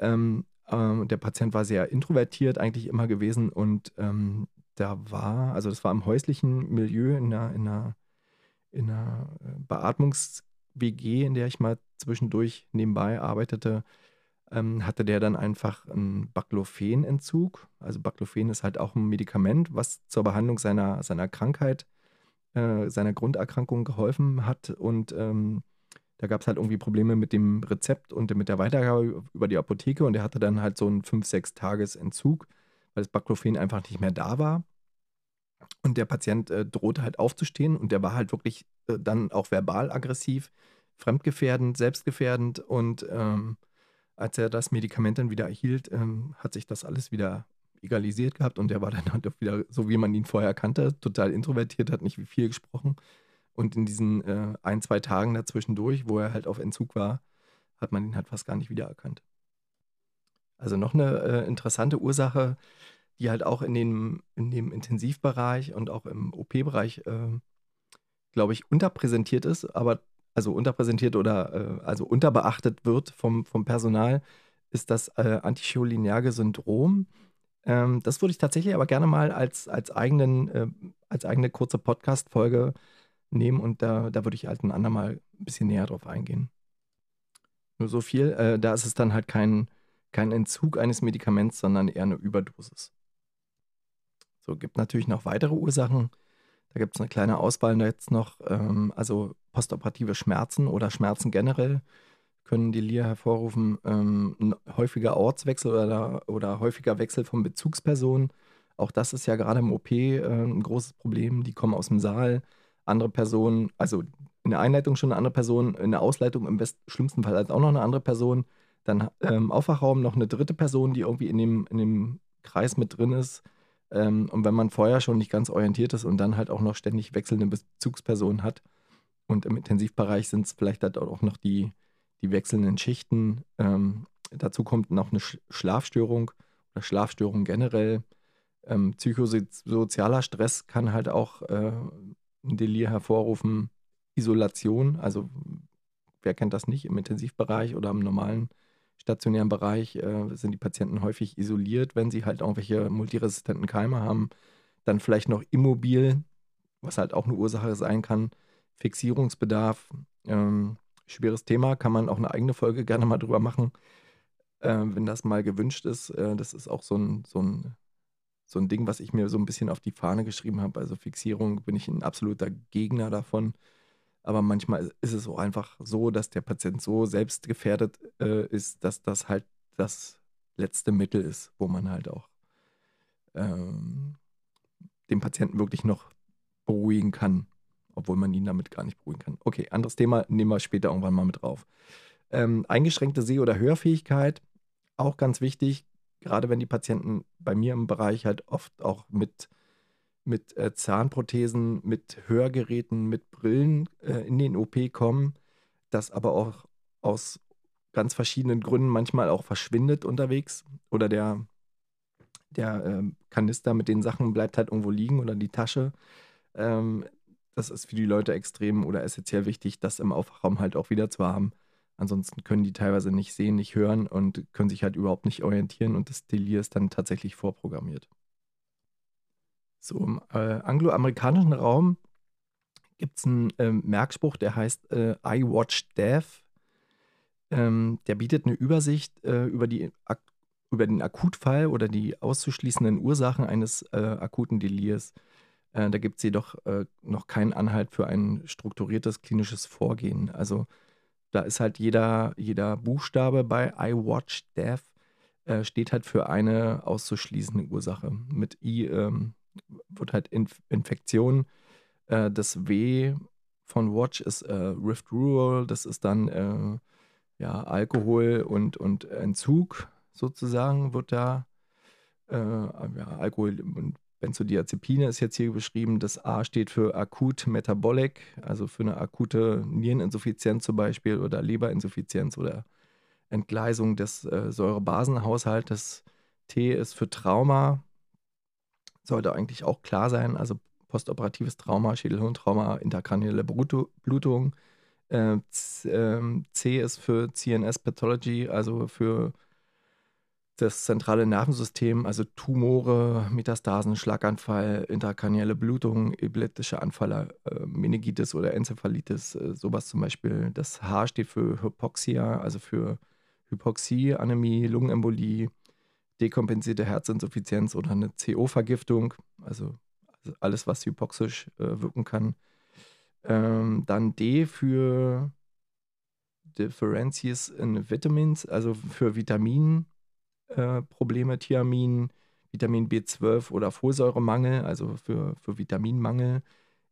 Ähm, ähm, der Patient war sehr introvertiert eigentlich immer gewesen und ähm, da war, also das war im häuslichen Milieu in einer, in einer, in einer äh, Beatmungs-WG, in der ich mal zwischendurch nebenbei arbeitete, ähm, hatte der dann einfach einen Baclophenentzug. Also Baclofen ist halt auch ein Medikament, was zur Behandlung seiner, seiner Krankheit, äh, seiner Grunderkrankung geholfen hat. Und ähm, da gab es halt irgendwie Probleme mit dem Rezept und mit der Weitergabe über die Apotheke. Und er hatte dann halt so einen 5-6 Tages Entzug, weil das Baclofen einfach nicht mehr da war. Und der Patient äh, drohte halt aufzustehen und der war halt wirklich äh, dann auch verbal aggressiv, fremdgefährdend, selbstgefährdend und ähm, als er das Medikament dann wieder erhielt, ähm, hat sich das alles wieder egalisiert gehabt und er war dann halt auch wieder, so wie man ihn vorher kannte, total introvertiert, hat nicht viel gesprochen. Und in diesen äh, ein, zwei Tagen dazwischendurch, wo er halt auf Entzug war, hat man ihn halt fast gar nicht wiedererkannt. Also noch eine äh, interessante Ursache, die halt auch in, den, in dem Intensivbereich und auch im OP-Bereich, äh, glaube ich, unterpräsentiert ist, aber also unterpräsentiert oder äh, also unterbeachtet wird vom, vom Personal, ist das äh, anticholinerge Syndrom. Ähm, das würde ich tatsächlich aber gerne mal als, als, eigenen, äh, als eigene kurze Podcast-Folge nehmen und da, da würde ich halt ein andermal ein bisschen näher drauf eingehen. Nur so viel, äh, da ist es dann halt kein, kein Entzug eines Medikaments, sondern eher eine Überdosis. So, gibt natürlich noch weitere Ursachen. Da gibt es eine kleine Auswahl jetzt noch. Ähm, also postoperative Schmerzen oder Schmerzen generell können Delir hervorrufen. Ähm, häufiger Ortswechsel oder, oder häufiger Wechsel von Bezugspersonen. Auch das ist ja gerade im OP äh, ein großes Problem. Die kommen aus dem Saal, andere Personen, also in der Einleitung schon eine andere Person, in der Ausleitung im best, schlimmsten Fall auch noch eine andere Person. Dann ähm, im Aufwachraum noch eine dritte Person, die irgendwie in dem, in dem Kreis mit drin ist. Ähm, und wenn man vorher schon nicht ganz orientiert ist und dann halt auch noch ständig wechselnde Bezugspersonen hat, und im Intensivbereich sind es vielleicht halt auch noch die, die wechselnden Schichten. Ähm, dazu kommt noch eine Schlafstörung oder Schlafstörung generell. Ähm, psychosozialer Stress kann halt auch äh, Delir hervorrufen. Isolation, also wer kennt das nicht, im Intensivbereich oder im normalen stationären Bereich äh, sind die Patienten häufig isoliert, wenn sie halt irgendwelche multiresistenten Keime haben. Dann vielleicht noch immobil, was halt auch eine Ursache sein kann. Fixierungsbedarf, ähm, schweres Thema, kann man auch eine eigene Folge gerne mal drüber machen, äh, wenn das mal gewünscht ist. Äh, das ist auch so ein, so, ein, so ein Ding, was ich mir so ein bisschen auf die Fahne geschrieben habe. Also Fixierung bin ich ein absoluter Gegner davon. Aber manchmal ist es auch einfach so, dass der Patient so selbstgefährdet äh, ist, dass das halt das letzte Mittel ist, wo man halt auch ähm, den Patienten wirklich noch beruhigen kann obwohl man ihn damit gar nicht beruhigen kann. Okay, anderes Thema, nehmen wir später irgendwann mal mit drauf. Ähm, eingeschränkte Seh- oder Hörfähigkeit, auch ganz wichtig, gerade wenn die Patienten bei mir im Bereich halt oft auch mit, mit äh, Zahnprothesen, mit Hörgeräten, mit Brillen äh, in den OP kommen, das aber auch aus ganz verschiedenen Gründen manchmal auch verschwindet unterwegs oder der, der äh, Kanister mit den Sachen bleibt halt irgendwo liegen oder die Tasche. Ähm, das ist für die Leute extrem oder essentiell wichtig, das im Aufwachraum halt auch wieder zu haben. Ansonsten können die teilweise nicht sehen, nicht hören und können sich halt überhaupt nicht orientieren und das Delir ist dann tatsächlich vorprogrammiert. So, im äh, angloamerikanischen Raum gibt es einen äh, Merkspruch, der heißt äh, I Watch Death. Ähm, der bietet eine Übersicht äh, über, die, über den Akutfall oder die auszuschließenden Ursachen eines äh, akuten Delirs. Äh, da gibt es jedoch äh, noch keinen Anhalt für ein strukturiertes klinisches Vorgehen. Also da ist halt jeder, jeder Buchstabe bei I Watch Death äh, steht halt für eine auszuschließende Ursache. Mit I ähm, wird halt Inf Infektion. Äh, das W von Watch ist äh, Rift Rural, das ist dann äh, ja, Alkohol und, und Entzug sozusagen wird da ja, Alkohol und Benzodiazepine ist jetzt hier beschrieben. Das A steht für akut metabolic, also für eine akute Niereninsuffizienz zum Beispiel oder Leberinsuffizienz oder Entgleisung des äh, Säurebasenhaushaltes. T ist für Trauma, sollte eigentlich auch klar sein, also postoperatives Trauma, Schädelhirntrauma, intrakranielle Blutung. Äh, ähm, C ist für CNS Pathology, also für das zentrale Nervensystem, also Tumore, Metastasen, Schlaganfall, intrakranielle Blutung, epileptische Anfälle, äh, Meningitis oder Enzephalitis, äh, sowas zum Beispiel. Das H steht für Hypoxia, also für Hypoxie, Anämie, Lungenembolie, dekompensierte Herzinsuffizienz oder eine CO-Vergiftung, also, also, alles, was hypoxisch äh, wirken kann. Ähm, dann D für Differences in Vitamins, also für Vitaminprobleme, äh, Thiamin, Vitamin B12 oder Folsäuremangel, also für, für Vitaminmangel.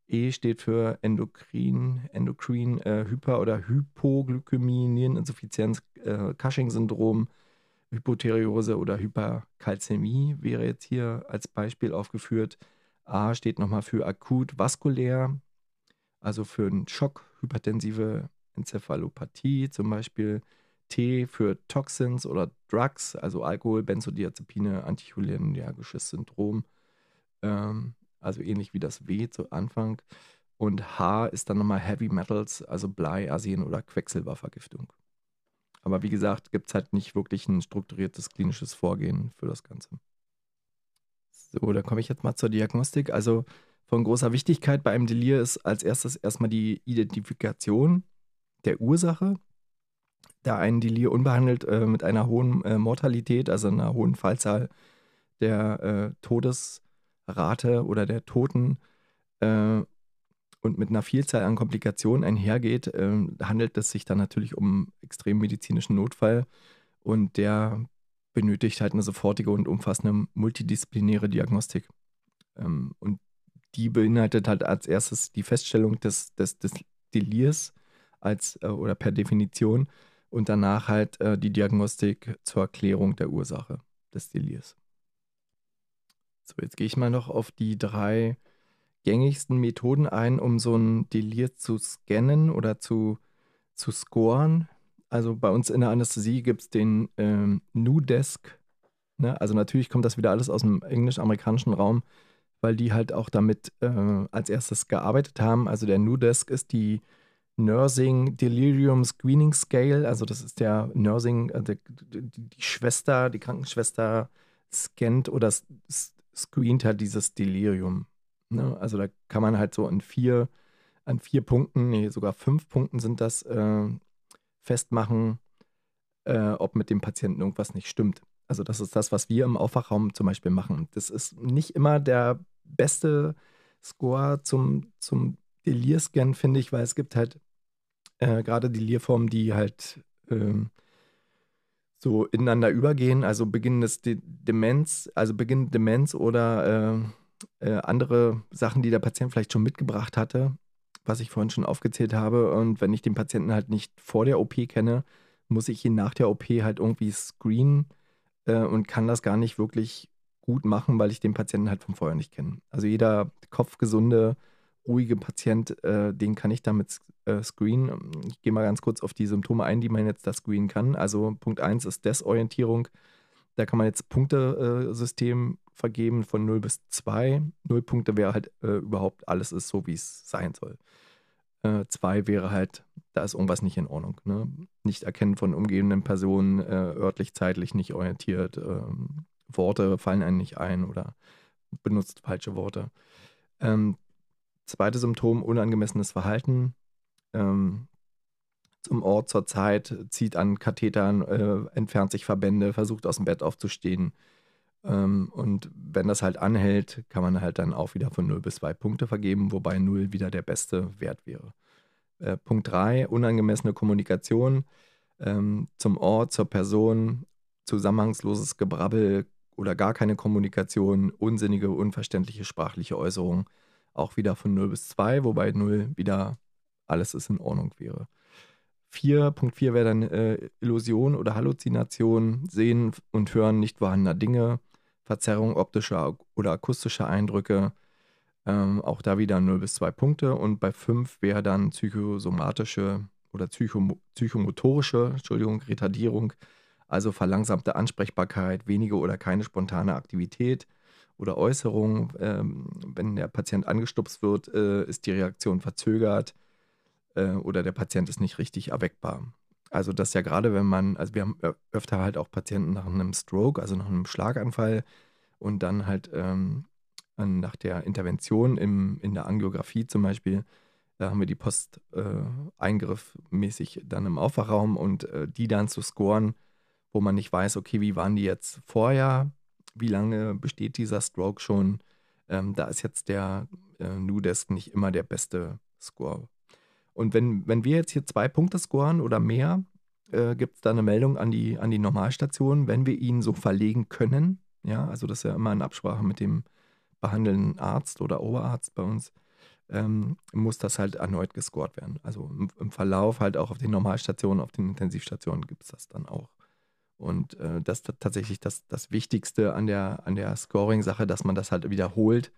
E steht für Endokrin, Endokrin, äh, Hyper- oder Hypoglykämie, Niereninsuffizienz, äh, Cushing-Syndrom, Hypotheriose oder Hyperkalzämie wäre jetzt hier als Beispiel aufgeführt. A steht nochmal für akut vaskulär, also für einen Schock, hypertensive Enzephalopathie zum Beispiel. T für Toxins oder Drugs, also Alkohol, Benzodiazepine, anticholinergisches Syndrom. Ähm, also ähnlich wie das W zu Anfang. Und H ist dann nochmal Heavy Metals, also Blei, Arsen oder Quecksilbervergiftung. Aber wie gesagt, gibt es halt nicht wirklich ein strukturiertes klinisches Vorgehen für das Ganze. So, da komme ich jetzt mal zur Diagnostik. Also von großer Wichtigkeit bei einem Delir ist als erstes erstmal die Identifikation der Ursache. Da ein Delir unbehandelt äh, mit einer hohen äh, Mortalität, also einer hohen Fallzahl der äh, Todes- Rate oder der Toten äh, und mit einer Vielzahl an Komplikationen einhergeht, äh, handelt es sich dann natürlich um extrem medizinischen Notfall und der benötigt halt eine sofortige und umfassende multidisziplinäre Diagnostik. Ähm, und die beinhaltet halt als erstes die Feststellung des, des, des Delirs als äh, oder per Definition und danach halt äh, die Diagnostik zur Erklärung der Ursache des Delirs. So, jetzt gehe ich mal noch auf die drei gängigsten Methoden ein, um so ein Delir zu scannen oder zu, zu scoren. Also bei uns in der Anästhesie gibt es den ähm, NuDesk. Ne? Also natürlich kommt das wieder alles aus dem englisch-amerikanischen Raum, weil die halt auch damit äh, als erstes gearbeitet haben. Also der NuDesk ist die Nursing Delirium Screening Scale. Also das ist der Nursing, äh, die, die, Schwester, die Krankenschwester scannt oder screent halt dieses Delirium. Ne? Also da kann man halt so an vier, an vier Punkten, nee, sogar fünf Punkten sind das, äh, festmachen, äh, ob mit dem Patienten irgendwas nicht stimmt. Also das ist das, was wir im Aufwachraum zum Beispiel machen. Das ist nicht immer der beste Score zum, zum Delir-Scan, finde ich, weil es gibt halt äh, gerade Delirformen, die halt ähm, so ineinander übergehen, also beginnendes De Demenz, also beginnende Demenz oder äh, äh, andere Sachen, die der Patient vielleicht schon mitgebracht hatte, was ich vorhin schon aufgezählt habe. Und wenn ich den Patienten halt nicht vor der OP kenne, muss ich ihn nach der OP halt irgendwie screenen äh, und kann das gar nicht wirklich gut machen, weil ich den Patienten halt vom Vorher nicht kenne. Also jeder kopfgesunde ruhige Patient, äh, den kann ich damit äh, screenen. Ich gehe mal ganz kurz auf die Symptome ein, die man jetzt da screenen kann. Also Punkt 1 ist Desorientierung. Da kann man jetzt Punktesystem äh, vergeben von 0 bis 2. 0 Punkte wäre halt äh, überhaupt alles ist so, wie es sein soll. 2 äh, wäre halt, da ist irgendwas nicht in Ordnung. Ne? Nicht erkennen von umgebenden Personen, äh, örtlich, zeitlich nicht orientiert. Ähm, Worte fallen einem nicht ein oder benutzt falsche Worte. Ähm, Zweites Symptom, unangemessenes Verhalten. Ähm, zum Ort, zur Zeit, zieht an Kathetern, äh, entfernt sich Verbände, versucht aus dem Bett aufzustehen. Ähm, und wenn das halt anhält, kann man halt dann auch wieder von 0 bis 2 Punkte vergeben, wobei 0 wieder der beste Wert wäre. Äh, Punkt 3, unangemessene Kommunikation ähm, zum Ort, zur Person, zusammenhangsloses Gebrabbel oder gar keine Kommunikation, unsinnige, unverständliche sprachliche Äußerungen auch wieder von 0 bis 2, wobei 0 wieder alles ist in Ordnung wäre. 4.4 wäre dann äh, Illusion oder Halluzination, Sehen und Hören nicht vorhandener Dinge, Verzerrung optischer oder akustischer Eindrücke. Ähm, auch da wieder 0 bis 2 Punkte. Und bei 5 wäre dann psychosomatische oder psychom psychomotorische Entschuldigung, Retardierung, also verlangsamte Ansprechbarkeit, wenige oder keine spontane Aktivität oder Äußerung. Ähm, wenn der Patient angestupst wird, äh, ist die Reaktion verzögert äh, oder der Patient ist nicht richtig erweckbar. Also das ja gerade, wenn man, also wir haben öfter halt auch Patienten nach einem Stroke, also nach einem Schlaganfall und dann halt ähm, nach der Intervention im, in der Angiografie zum Beispiel, da haben wir die Post-Eingriff äh, mäßig dann im Aufwachraum und äh, die dann zu scoren, wo man nicht weiß, okay, wie waren die jetzt vorher, wie lange besteht dieser Stroke schon, ähm, da ist jetzt der äh, Nudesk nicht immer der beste Score. Und wenn, wenn wir jetzt hier zwei Punkte scoren oder mehr, äh, gibt es da eine Meldung an die, an die Normalstation, wenn wir ihn so verlegen können. Ja, also das ist ja immer in Absprache mit dem behandelnden Arzt oder Oberarzt bei uns, ähm, muss das halt erneut gescored werden. Also im, im, Verlauf halt auch auf den Normalstationen, auf den Intensivstationen gibt es das dann auch. Und äh, das ist tatsächlich das, das Wichtigste an der, an der Scoring-Sache, dass man das halt wiederholt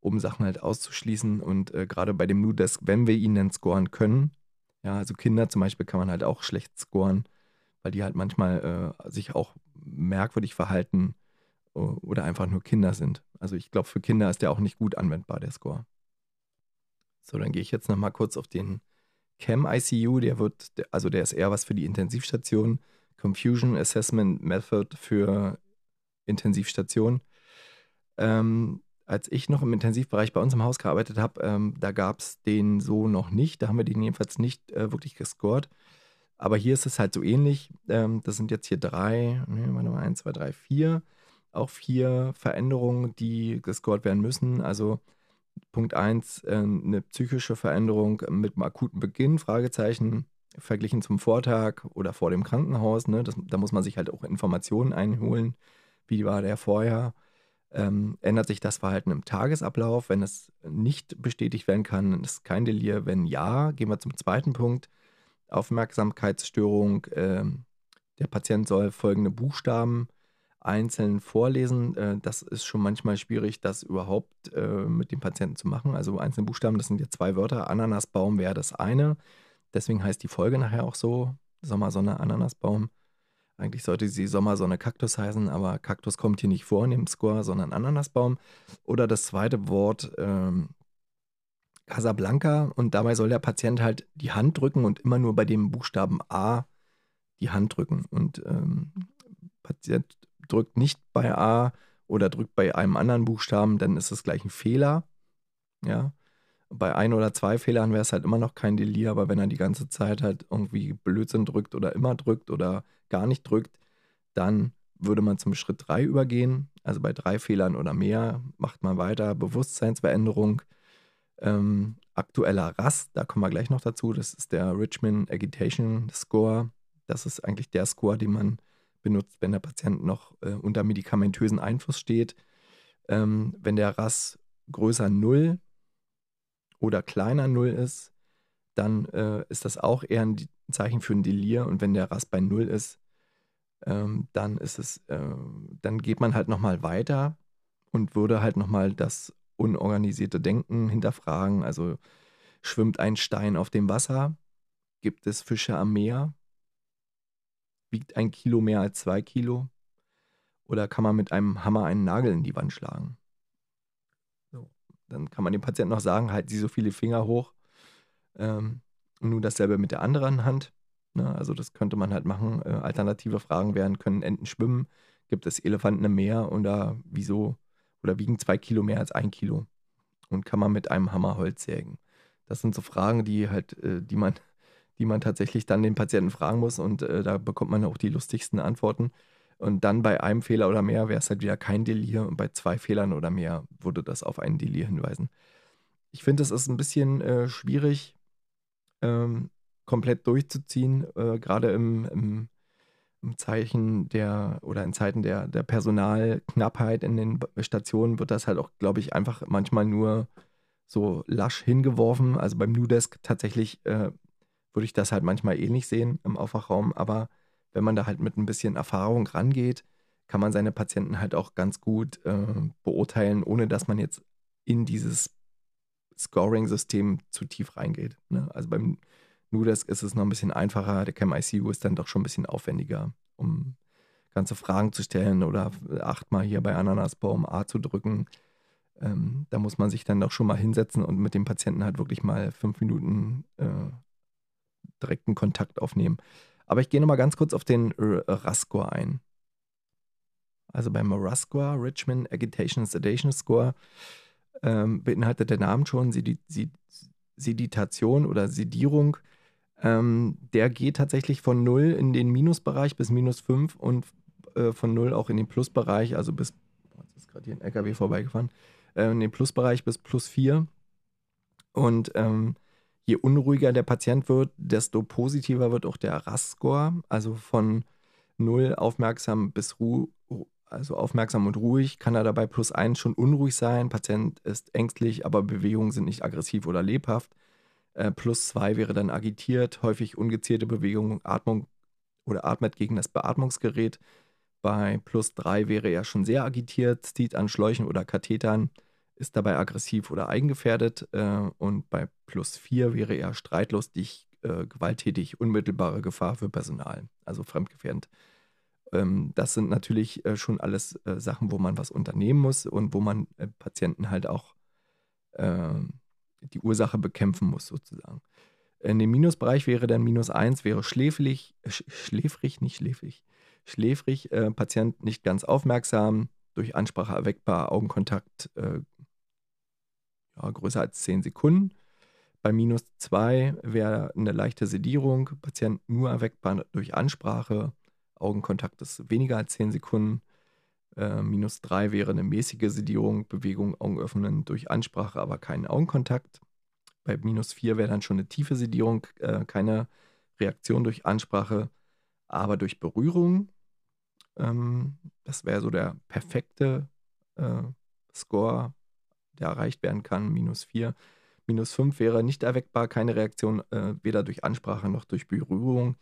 um Sachen halt auszuschließen. Und äh, gerade bei dem Nudesk, wenn wir ihn dann scoren können, ja, also Kinder zum Beispiel kann man halt auch schlecht scoren, weil die halt manchmal äh, sich auch merkwürdig verhalten oder einfach nur Kinder sind. Also ich glaube, für Kinder ist der auch nicht gut anwendbar, der Score. So, dann gehe ich jetzt nochmal kurz auf den Chem ICU. Der wird, also der ist eher was für die Intensivstation. Confusion Assessment Method für Intensivstation. Ähm, als ich noch im Intensivbereich bei uns im Haus gearbeitet habe, ähm, da gab es den so noch nicht. Da haben wir den jedenfalls nicht äh, wirklich gescored. Aber hier ist es halt so ähnlich. Ähm, das sind jetzt hier drei, ne, warte mal, eins, zwei, drei, vier. Auch vier Veränderungen, die gescored werden müssen. Also Punkt eins, äh, eine psychische Veränderung mit einem akuten Beginn, Fragezeichen, verglichen zum Vortag oder vor dem Krankenhaus. Ne? Das, da muss man sich halt auch Informationen einholen. Wie war der vorher? ähm, ändert sich das Verhalten im Tagesablauf. Wenn es nicht bestätigt werden kann, ist kein Delir. Wenn ja, gehen wir zum zweiten Punkt. Aufmerksamkeitsstörung. Ähm, der Patient soll folgende Buchstaben einzeln vorlesen. Äh, das ist schon manchmal schwierig, das überhaupt äh, mit dem Patienten zu machen. Also einzelne Buchstaben, das sind ja zwei Wörter. Ananasbaum wäre das eine. Deswegen heißt die Folge nachher auch so. Sommersonne, Ananasbaum. Eigentlich sollte sie Sommersonne Kaktus heißen, aber Kaktus kommt hier nicht vor in dem Score, sondern Ananasbaum. Oder das zweite Wort ähm, Casablanca und dabei soll der Patient halt die Hand drücken und immer nur bei dem Buchstaben A die Hand drücken. Und ähm, Patient drückt nicht bei A oder drückt bei einem anderen Buchstaben, dann ist es gleich ein Fehler. Ja. Bei ein oder zwei Fehlern wäre es halt immer noch kein Delir, aber wenn er die ganze Zeit halt irgendwie Blödsinn drückt oder immer drückt oder gar nicht drückt, dann würde man zum Schritt 3 übergehen. Also bei drei Fehlern oder mehr macht man weiter. Bewusstseinsveränderung, ähm, aktueller Rast, da kommen wir gleich noch dazu. Das ist der Richmond Agitation Score. Das ist eigentlich der Score, den man benutzt, wenn der Patient noch äh, unter medikamentösen Einfluss steht. Ähm, wenn der RAS größer 0 oder kleiner 0 ist, dann äh, ist das auch eher ein Zeichen für ein Delir. Und wenn der RAS bei 0 ist, ähm, dann ist es, äh, dann geht man halt nochmal weiter und würde halt nochmal das unorganisierte Denken hinterfragen. Also schwimmt ein Stein auf dem Wasser? Gibt es Fische am Meer? Wiegt ein Kilo mehr als zwei Kilo? Oder kann man mit einem Hammer einen Nagel in die Wand schlagen? Dann kann man dem Patienten noch sagen, halt sie so viele Finger hoch. Ähm, nur dasselbe mit der anderen Hand. Ne? Also das könnte man halt machen. Äh, alternative Fragen wären, können Enten schwimmen? Gibt es Elefanten im Meer? Oder wieso? Oder wiegen zwei Kilo mehr als ein Kilo? Und kann man mit einem Hammer Holz sägen? Das sind so Fragen, die halt, äh, die man, die man tatsächlich dann den Patienten fragen muss und äh, da bekommt man auch die lustigsten Antworten. Und dann bei einem Fehler oder mehr wäre es halt wieder kein Delir und bei zwei Fehlern oder mehr würde das auf einen Delir hinweisen. Ich finde, es ist ein bisschen äh, schwierig, ähm, komplett durchzuziehen, äh, gerade im, im, im, Zeichen der oder in Zeiten der, der Personalknappheit in den Stationen wird das halt auch, glaube ich, einfach manchmal nur so lasch hingeworfen. Also beim Nudesk tatsächlich äh, würde ich das halt manchmal ähnlich sehen im Aufwachraum, aber wenn man da halt mit ein bisschen Erfahrung rangeht, kann man seine Patienten halt auch ganz gut äh, beurteilen, ohne dass man jetzt in dieses Scoring-System zu tief reingeht. Ne? Also beim Nudesk ist es noch ein bisschen einfacher, der ChemICU ist dann doch schon ein bisschen aufwendiger, um ganze Fragen zu stellen oder achtmal hier bei Ananasbaum A zu drücken. Ähm, da muss man sich dann doch schon mal hinsetzen und mit dem Patienten halt wirklich mal fünf Minuten äh, direkten Kontakt aufnehmen. Aber ich gehe nochmal ganz kurz auf den RAS-Score ein. Also beim RAS-Score, Richmond Agitation Sedation Score, ähm, beinhaltet der Name schon Sedi Seditation oder Sedierung. Ähm, der geht tatsächlich von 0 in den Minusbereich bis minus 5 und äh, von 0 auch in den Plusbereich, also bis, jetzt ist gerade hier ein LKW vorbeigefahren, äh, in den Plusbereich bis plus 4. Und ähm, je unruhiger der Patient wird, desto positiver wird auch der RAS-Score, also von 0 aufmerksam bis Ru also aufmerksam und ruhig, kann er dabei plus 1 schon unruhig sein. Patient ist ängstlich, aber Bewegungen sind nicht aggressiv oder lebhaft. Äh, plus 2 wäre dann agitiert, häufig ungezielte Bewegungen, Atmung oder atmet gegen das Beatmungsgerät. Bei plus 3 wäre er schon sehr agitiert, zieht an Schläuchen oder Kathetern, ist dabei aggressiv oder eigengefährdet. Äh, und bei plus 4 wäre er streitlustig, äh, gewalttätig, unmittelbare Gefahr für Personal, also fremdgefährdend. Ähm, das sind natürlich äh, schon alles äh, Sachen, wo man was unternehmen muss und wo man äh, Patienten halt auch ähm, die Ursache bekämpfen muss, sozusagen. In dem Minusbereich wäre dann minus 1, wäre schläfrig, schläfrig, nicht schläfrig, schläfrig, äh, Patient nicht ganz aufmerksam, durch Ansprache erweckbar, Augenkontakt äh, ja, größer als 10 Sekunden. Bei minus 2 wäre eine leichte Sedierung, Patient nur erweckbar durch Ansprache, Augenkontakt ist weniger als 10 Sekunden. Äh, minus 3 wäre eine mäßige Sedierung, Bewegung, Augen öffnen durch Ansprache, aber keinen Augenkontakt. Bei minus 4 wäre dann schon eine tiefe Sedierung, äh, keine Reaktion durch Ansprache, aber durch Berührung. Ähm, das wäre so der perfekte äh, Score, der erreicht werden kann, minus 4. Minus 5 wäre nicht erweckbar, keine Reaktion äh, weder durch Ansprache noch durch Berührung.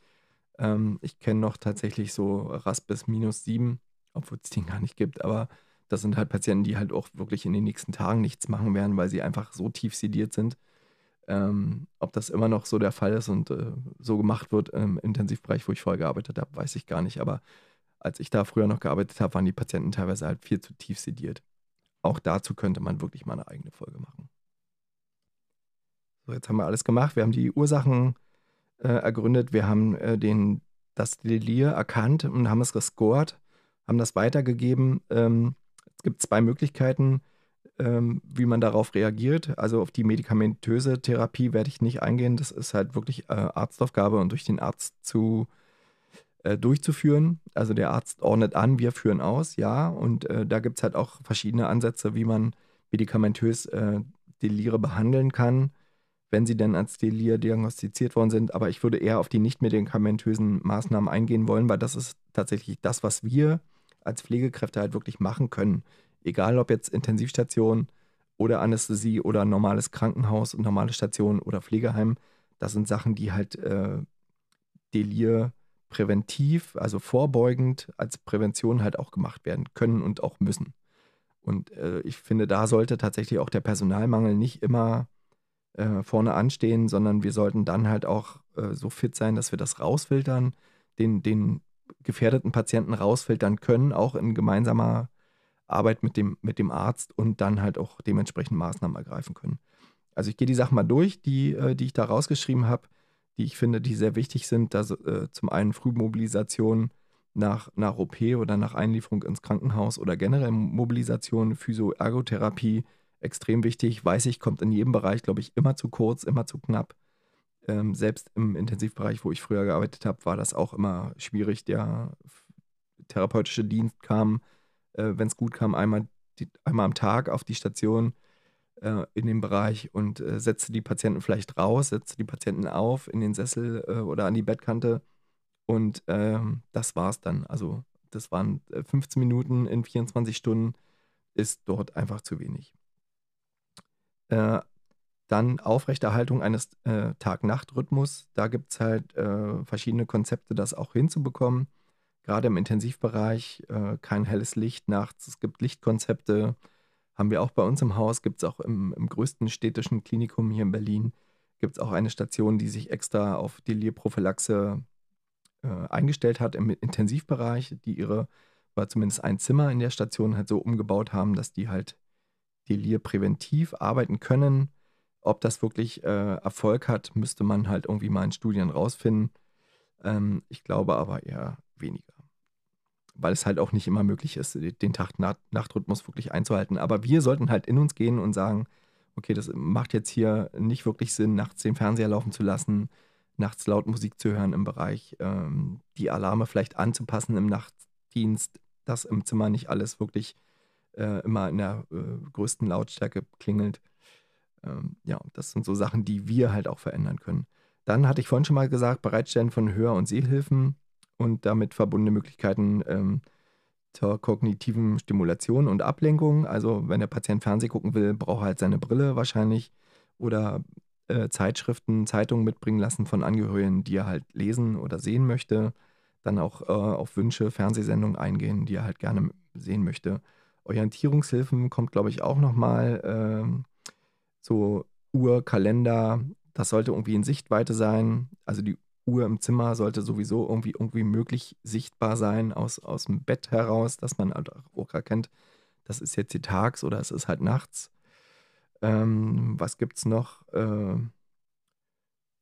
Ähm, ich kenne noch tatsächlich so Raspis minus 7, obwohl es den gar nicht gibt, aber das sind halt Patienten, die halt auch wirklich in den nächsten Tagen nichts machen werden, weil sie einfach so tief sediert sind. Ähm, ob das immer noch so der Fall ist und äh, so gemacht wird im Intensivbereich, wo ich vorher gearbeitet habe, weiß ich gar nicht. Aber als ich da früher noch gearbeitet habe, waren die Patienten teilweise halt viel zu tief sediert. Auch dazu könnte man wirklich mal eine eigene Folge machen. So, jetzt haben wir alles gemacht. Wir haben die Ursachen äh, ergründet. Wir haben äh, den, das Delir erkannt und haben es gescored, haben das weitergegeben. Ähm, es gibt zwei Möglichkeiten, ähm, wie man darauf reagiert. Also auf die medikamentöse Therapie werde ich nicht eingehen. Das ist halt wirklich äh, Arztaufgabe und durch den Arzt zu äh, durchzuführen. Also der Arzt ordnet an, wir führen aus, ja. Und äh, da gibt es halt auch verschiedene Ansätze, wie man medikamentös äh, Delire behandeln kann wenn sie denn als Delir diagnostiziert worden sind. Aber ich würde eher auf die nicht medikamentösen Maßnahmen eingehen wollen, weil das ist tatsächlich das, was wir als Pflegekräfte halt wirklich machen können. Egal ob jetzt Intensivstation oder Anästhesie oder normales Krankenhaus und normale Station oder Pflegeheim, das sind Sachen, die halt äh, Delir präventiv, also vorbeugend als Prävention halt auch gemacht werden können und auch müssen. Und äh, ich finde, da sollte tatsächlich auch der Personalmangel nicht immer äh, vorne anstehen, sondern wir sollten dann halt auch äh, so fit sein, dass wir das rausfiltern, den, den gefährdeten Patienten rausfiltern können, auch in gemeinsamer Arbeit mit dem, mit dem Arzt und dann halt auch dementsprechend Maßnahmen ergreifen können. Also ich gehe die Sachen mal durch, die, äh, die ich da rausgeschrieben habe, die ich finde, die sehr wichtig sind. Also, äh, zum einen Frühmobilisation nach, nach OP oder nach Einlieferung ins Krankenhaus oder generell Mobilisation, Physio-Ergotherapie, extrem wichtig. Weiß ich, kommt in jedem Bereich, glaube ich, immer zu kurz, immer zu knapp. Ähm, selbst im Intensivbereich, wo ich früher gearbeitet habe, war das auch immer schwierig. Der therapeutische Dienst kam, äh, wenn es gut kam, einmal, die, einmal am Tag auf die Station äh, in dem Bereich und äh, setzte die Patienten vielleicht raus, setzte die Patienten auf in den Sessel äh, oder an die Bettkante. Und ähm, das war es dann. Also das waren 15 äh, Minuten in 24 Stunden, ist dort einfach zu wenig. Äh, dann Aufrechterhaltung eines äh, Tag-Nacht-Rhythmus. Da gibt es halt äh, verschiedene Konzepte, das auch hinzubekommen. gerade im Intensivbereich äh, kein helles Licht nachts. Es gibt Lichtkonzepte, haben wir auch bei uns im Haus, gibt es auch im, im, größten städtischen Klinikum hier in Berlin, gibt es auch eine Station, die sich extra auf Delirprophylaxe äh, eingestellt hat im Intensivbereich, die ihre, war zumindest ein Zimmer in der Station halt so umgebaut haben, dass die halt Delir präventiv arbeiten können. Ob das wirklich äh, Erfolg hat, müsste man halt irgendwie mal in Studien rausfinden. Ähm, ich glaube aber eher weniger weil es halt auch nicht immer möglich ist, den Tag-Nacht-Rhythmus wirklich einzuhalten. Aber wir sollten halt in uns gehen und sagen, okay, das macht jetzt hier nicht wirklich Sinn, nachts den Fernseher laufen zu lassen, nachts laut Musik zu hören im Bereich, ähm, die Alarme vielleicht anzupassen im Nachtdienst, dass im Zimmer nicht alles wirklich äh, immer in der äh, größten Lautstärke klingelt. Ähm, ja, das sind so Sachen, die wir halt auch verändern können. Dann hatte ich vorhin schon mal gesagt, Bereitstellen von Hör- und Sehhilfen und damit verbundene Möglichkeiten ähm, zur kognitiven Stimulation und Ablenkung. Also wenn der Patient Fernsehen gucken will, braucht er halt seine Brille wahrscheinlich oder äh, Zeitschriften, Zeitungen mitbringen lassen von Angehörigen, die er halt lesen oder sehen möchte. Dann auch äh, auf Wünsche, Fernsehsendungen eingehen, die er halt gerne sehen möchte. Orientierungshilfen kommt, glaube ich, auch nochmal. Ähm, so Uhr, Kalender, das sollte irgendwie in Sichtweite sein. Also die Uhr im Zimmer sollte sowieso irgendwie, irgendwie möglich sichtbar sein aus, aus dem Bett heraus, dass man halt auch erkennt, das ist jetzt die tags oder es ist halt nachts. Ähm, was es noch? Äh,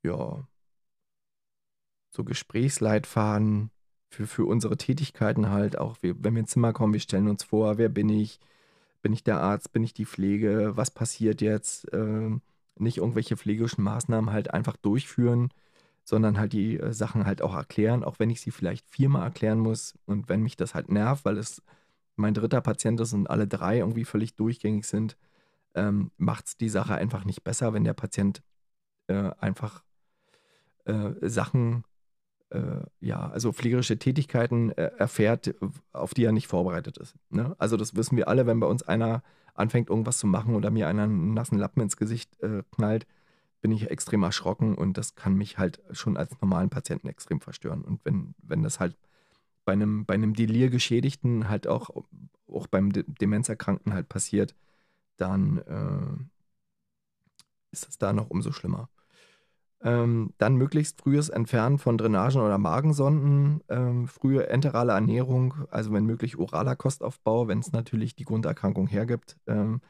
ja, so Gesprächsleitfaden für, für unsere Tätigkeiten halt. Auch wir, wenn wir ins Zimmer kommen, wir stellen uns vor, wer bin ich? Bin ich der Arzt? Bin ich die Pflege? Was passiert jetzt? Äh, nicht irgendwelche pflegerischen Maßnahmen halt einfach durchführen sondern halt die äh, Sachen halt auch erklären, auch wenn ich sie vielleicht viermal erklären muss und wenn mich das halt nervt, weil es mein dritter Patient ist und alle drei irgendwie völlig durchgängig sind, ähm, macht es die Sache einfach nicht besser, wenn der Patient äh, einfach äh, Sachen, äh, ja, also pflegerische Tätigkeiten äh, erfährt, auf die er nicht vorbereitet ist. Ne? Also das wissen wir alle, wenn bei uns einer anfängt, irgendwas zu machen oder mir einer einen nassen Lappen ins Gesicht äh, knallt, bin ich extrem erschrocken und das kann mich halt schon als normalen Patienten extrem verstören. Und wenn, wenn das halt bei einem, bei einem Delir-Geschädigten halt auch, auch beim De Demenzerkrankten halt passiert, dann äh, ist das da noch umso schlimmer. Ähm, dann möglichst frühes Entfernen von Drainagen oder Magensonden, ähm, frühe enterale Ernährung, also wenn möglich oraler Kostaufbau, wenn es natürlich die Grunderkrankung hergibt. Ähm,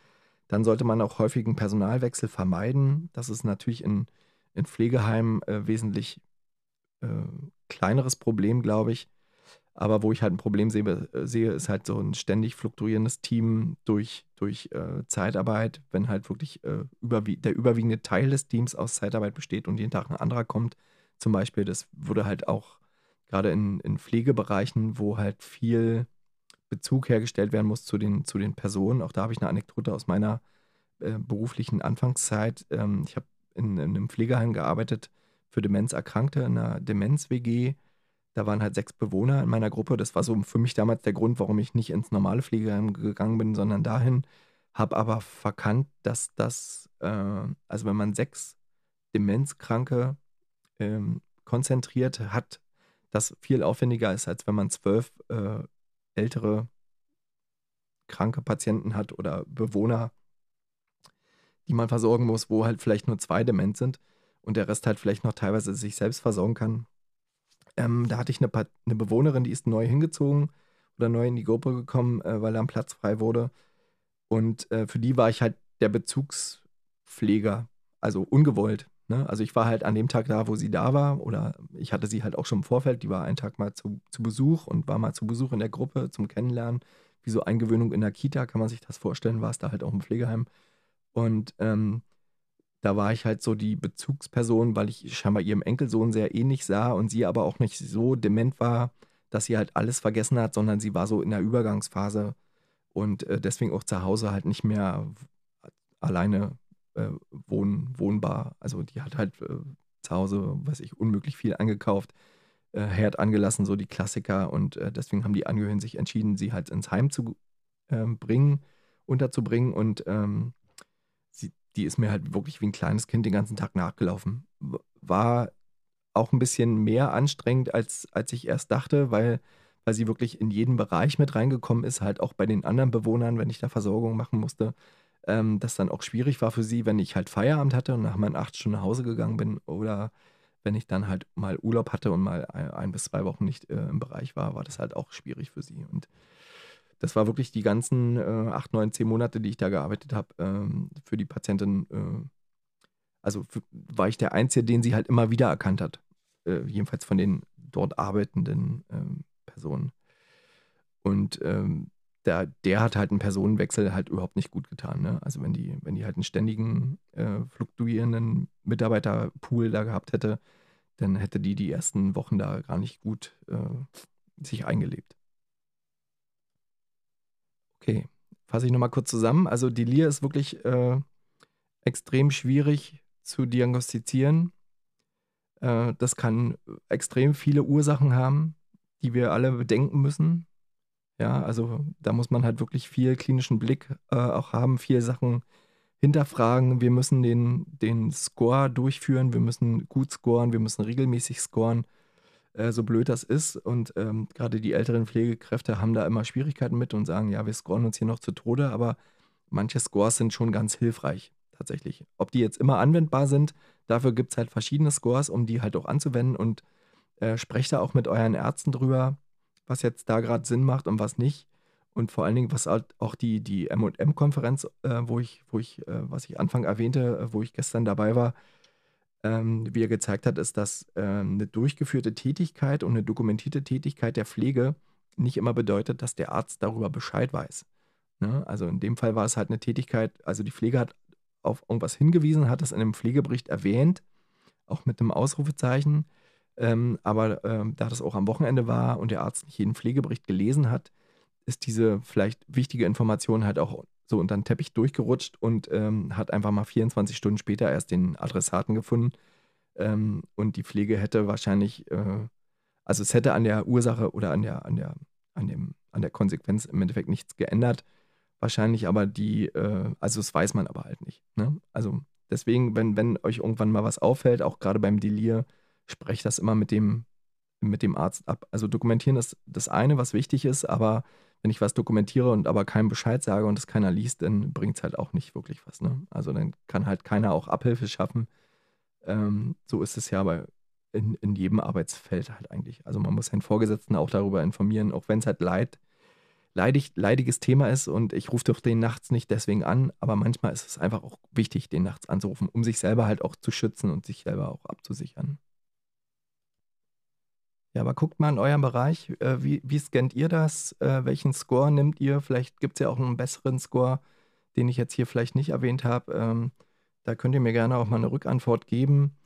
dann sollte man auch häufigen Personalwechsel vermeiden. Das ist natürlich in, in Pflegeheimen äh, wesentlich äh, kleineres Problem, glaube ich. Aber wo ich halt ein Problem sehe, äh, sehe ist halt so ein ständig fluktuierendes Team durch, durch äh, Zeitarbeit. Wenn halt wirklich äh, überwie der überwiegende Teil des Teams aus Zeitarbeit besteht und jeden Tag ein anderer kommt, zum Beispiel, das würde halt auch gerade in, in Pflegebereichen, wo halt viel Bezug hergestellt werden muss zu den, zu den Personen. Auch da habe ich eine Anekdote aus meiner äh, beruflichen Anfangszeit. Ähm, ich habe in, in, einem Pflegeheim gearbeitet für Demenzerkrankte in einer Demenz-WG. Da waren halt sechs Bewohner in meiner Gruppe. Das war so für mich damals der Grund, warum ich nicht ins normale Pflegeheim gegangen bin, sondern dahin. Habe aber verkannt, dass das, äh, also wenn man sechs Demenzkranke ähm, konzentriert hat, das viel aufwendiger ist, als wenn man zwölf äh, ältere kranke Patienten hat oder Bewohner, die man versorgen muss, wo halt vielleicht nur zwei dement sind und der Rest halt vielleicht noch teilweise sich selbst versorgen kann. Ähm, da hatte ich eine, eine, Bewohnerin, die ist neu hingezogen oder neu in die Gruppe gekommen, äh, weil da ein Platz frei wurde. Und äh, für die war ich halt der Bezugspfleger, also ungewollt. Ne? Also ich war halt an dem Tag da, wo sie da war, oder ich hatte sie halt auch schon im Vorfeld, die war einen Tag mal zu, zu Besuch und war mal zu Besuch in der Gruppe zum Kennenlernen. Wie so Eingewöhnung in der Kita, kann man sich das vorstellen, war es da halt auch im Pflegeheim. Und ähm, da war ich halt so die Bezugsperson, weil ich scheinbar ihrem Enkelsohn sehr ähnlich sah und sie aber auch nicht so dement war, dass sie halt alles vergessen hat, sondern sie war so in der Übergangsphase und äh, deswegen auch zu Hause halt nicht mehr alleine äh, wohn, wohnbar. Also die hat halt äh, zu Hause, weiß ich, unmöglich viel eingekauft, äh, Herd angelassen, so die Klassiker. Und äh, deswegen haben die Angehörigen sich entschieden, sie halt ins Heim zu ähm, bringen, unterzubringen. Und ähm, sie, die ist mir halt wirklich wie ein kleines Kind den ganzen Tag nachgelaufen. War auch ein bisschen mehr anstrengend, als, als ich erst dachte, weil weil sie wirklich in jeden Bereich mit reingekommen ist, halt auch bei den anderen Bewohnern, wenn ich da Versorgung machen musste, ähm, das dann auch schwierig war für sie, wenn ich halt Feierabend hatte und nach meinen acht Stunden nach Hause gegangen bin oder wenn ich dann halt mal Urlaub hatte und mal ein, ein bis zwei Wochen nicht äh, im Bereich war, war das halt auch schwierig für sie. Und das war wirklich die ganzen äh, acht, neun, zehn Monate, die ich da gearbeitet habe, ähm, für die Patientin. Äh, also für, war ich der Einzige, den sie halt immer wieder erkannt hat. Äh, jedenfalls von den dort arbeitenden ähm, Personen. Und ähm, der, der hat halt einen Personenwechsel halt überhaupt nicht gut getan. Ne? Also wenn die, wenn die halt einen ständigen, äh, fluktuierenden Mitarbeiterpool da gehabt hätte, dann hätte die die ersten Wochen da gar nicht gut äh, sich eingelebt. Okay, fasse ich nochmal kurz zusammen. Also die Delir ist wirklich äh, extrem schwierig zu diagnostizieren. Äh, das kann extrem viele Ursachen haben, die wir alle bedenken müssen. Ja, also da muss man halt wirklich viel klinischen Blick äh, auch haben, viele Sachen hinterfragen. Wir müssen den, den Score durchführen, wir müssen gut scoren, wir müssen regelmäßig scoren, äh, so blöd das ist. Und ähm, gerade die älteren Pflegekräfte haben da immer Schwierigkeiten mit und sagen, ja, wir scoren uns hier noch zu Tode, aber manche Scores sind schon ganz hilfreich tatsächlich. Ob die jetzt immer anwendbar sind, dafür gibt es halt verschiedene Scores, um die halt auch anzuwenden und äh, sprecht da auch mit euren Ärzten drüber was jetzt da gerade Sinn macht und was nicht. Und vor allen Dingen, was halt auch die, die MM-Konferenz, äh, wo ich, wo ich, äh, was ich Anfang erwähnte, äh, wo ich gestern dabei war, ähm, wie er gezeigt hat, ist, dass ähm, eine durchgeführte Tätigkeit und eine dokumentierte Tätigkeit der Pflege nicht immer bedeutet, dass der Arzt darüber Bescheid weiß. Ne? Also in dem Fall war es halt eine Tätigkeit, also die Pflege hat auf irgendwas hingewiesen, hat das in einem Pflegebericht erwähnt, auch mit einem Ausrufezeichen. Ähm, aber ähm, da das auch am Wochenende war und der Arzt nicht jeden Pflegebericht gelesen hat, ist diese vielleicht wichtige Information halt auch so unter den Teppich durchgerutscht und ähm, hat einfach mal 24 Stunden später erst den Adressaten gefunden. Ähm, und die Pflege hätte wahrscheinlich, äh, also es hätte an der Ursache oder an der, an der, an dem, an der Konsequenz im Endeffekt nichts geändert. Wahrscheinlich aber die, äh, also das weiß man aber halt nicht. Ne? Also deswegen, wenn, wenn euch irgendwann mal was auffällt, auch gerade beim Delir, spreche das immer mit dem, mit dem Arzt ab. Also dokumentieren ist das eine, was wichtig ist, aber wenn ich was dokumentiere und aber keinem Bescheid sage und es keiner liest, dann bringt es halt auch nicht wirklich was. Ne? Also dann kann halt keiner auch Abhilfe schaffen. Ähm, so ist es ja bei in, in jedem Arbeitsfeld halt eigentlich. Also man muss den Vorgesetzten auch darüber informieren, auch wenn es halt leid, leidig, leidiges Thema ist und ich rufe doch den nachts nicht deswegen an, aber manchmal ist es einfach auch wichtig, den nachts anzurufen, um sich selber halt auch zu schützen und sich selber auch abzusichern. Ja, aber guckt mal in eurem Bereich, äh, wie, wie scannt ihr das? Äh, welchen Score nimmt ihr? Vielleicht gibt es ja auch einen besseren Score, den ich jetzt hier vielleicht nicht erwähnt habe. Ähm, da könnt ihr mir gerne auch mal eine Rückantwort geben.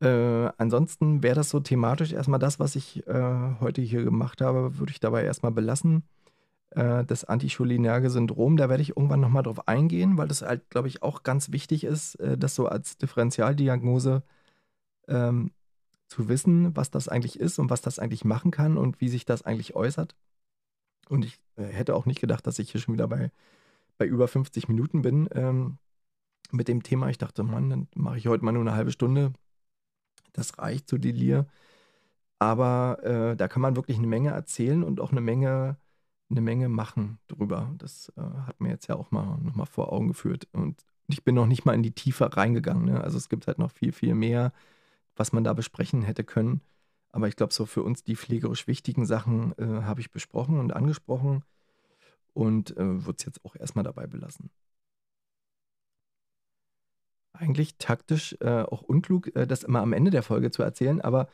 Äh, ansonsten wäre das so thematisch erstmal das, was ich äh, heute hier gemacht habe, würde ich dabei erstmal belassen. Äh, das anticholinerge Syndrom, da werde ich irgendwann nochmal drauf eingehen, weil das halt, glaube ich, auch ganz wichtig ist, äh, das so als Differentialdiagnose ähm, zu wissen, was das eigentlich ist und was das eigentlich machen kann und wie sich das eigentlich äußert. Und ich äh, hätte auch nicht gedacht, dass ich hier schon wieder bei, bei über 50 Minuten bin ähm, mit dem Thema. Ich dachte, Mann, dann mache ich heute mal nur eine halbe Stunde. Das reicht zu Delir. Aber äh, da kann man wirklich eine Menge erzählen und auch eine Menge, eine Menge machen drüber. Das äh, hat mir jetzt ja auch mal nochmal vor Augen geführt. Und ich bin noch nicht mal in die Tiefe reingegangen. Ne? Also es gibt halt noch viel, viel mehr was man da besprechen hätte können. Aber ich glaube, so für uns die pflegerisch wichtigen Sachen äh, habe ich besprochen und angesprochen und äh, würde es jetzt auch erstmal dabei belassen. Eigentlich taktisch äh, auch unklug, äh, das immer am Ende der Folge zu erzählen, aber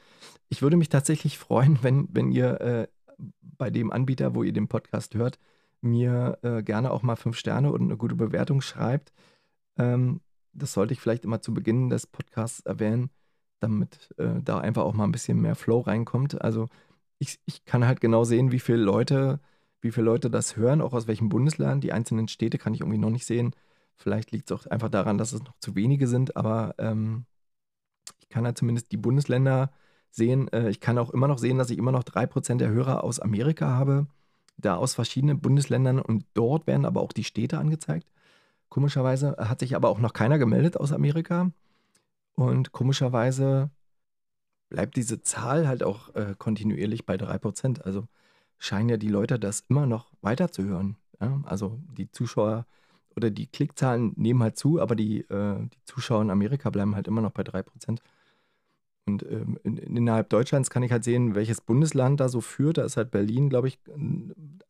ich würde mich tatsächlich freuen, wenn, wenn ihr äh, bei dem Anbieter, wo ihr den Podcast hört, mir äh, gerne auch mal fünf Sterne und eine gute Bewertung schreibt. Ähm, das sollte ich vielleicht immer zu Beginn des Podcasts erwähnen damit äh, da einfach auch mal ein bisschen mehr Flow reinkommt. Also ich, ich kann halt genau sehen, wie viele Leute, wie viele Leute das hören, auch aus welchem Bundesland. Die einzelnen Städte kann ich irgendwie noch nicht sehen. Vielleicht liegt es auch einfach daran, dass es noch zu wenige sind, aber ähm, ich kann halt zumindest die Bundesländer sehen. Äh, ich kann auch immer noch sehen, dass ich immer noch 3% der Hörer aus Amerika habe, da aus verschiedenen Bundesländern und dort werden aber auch die Städte angezeigt. Komischerweise hat sich aber auch noch keiner gemeldet aus Amerika. Und komischerweise bleibt diese Zahl halt auch äh, kontinuierlich bei 3%. Also scheinen ja die Leute das immer noch weiterzuhören. Ja? Also die Zuschauer oder die Klickzahlen nehmen halt zu, aber die, äh, die Zuschauer in Amerika bleiben halt immer noch bei 3%. Und ähm, in, innerhalb Deutschlands kann ich halt sehen, welches Bundesland da so führt. Da ist halt Berlin, glaube ich,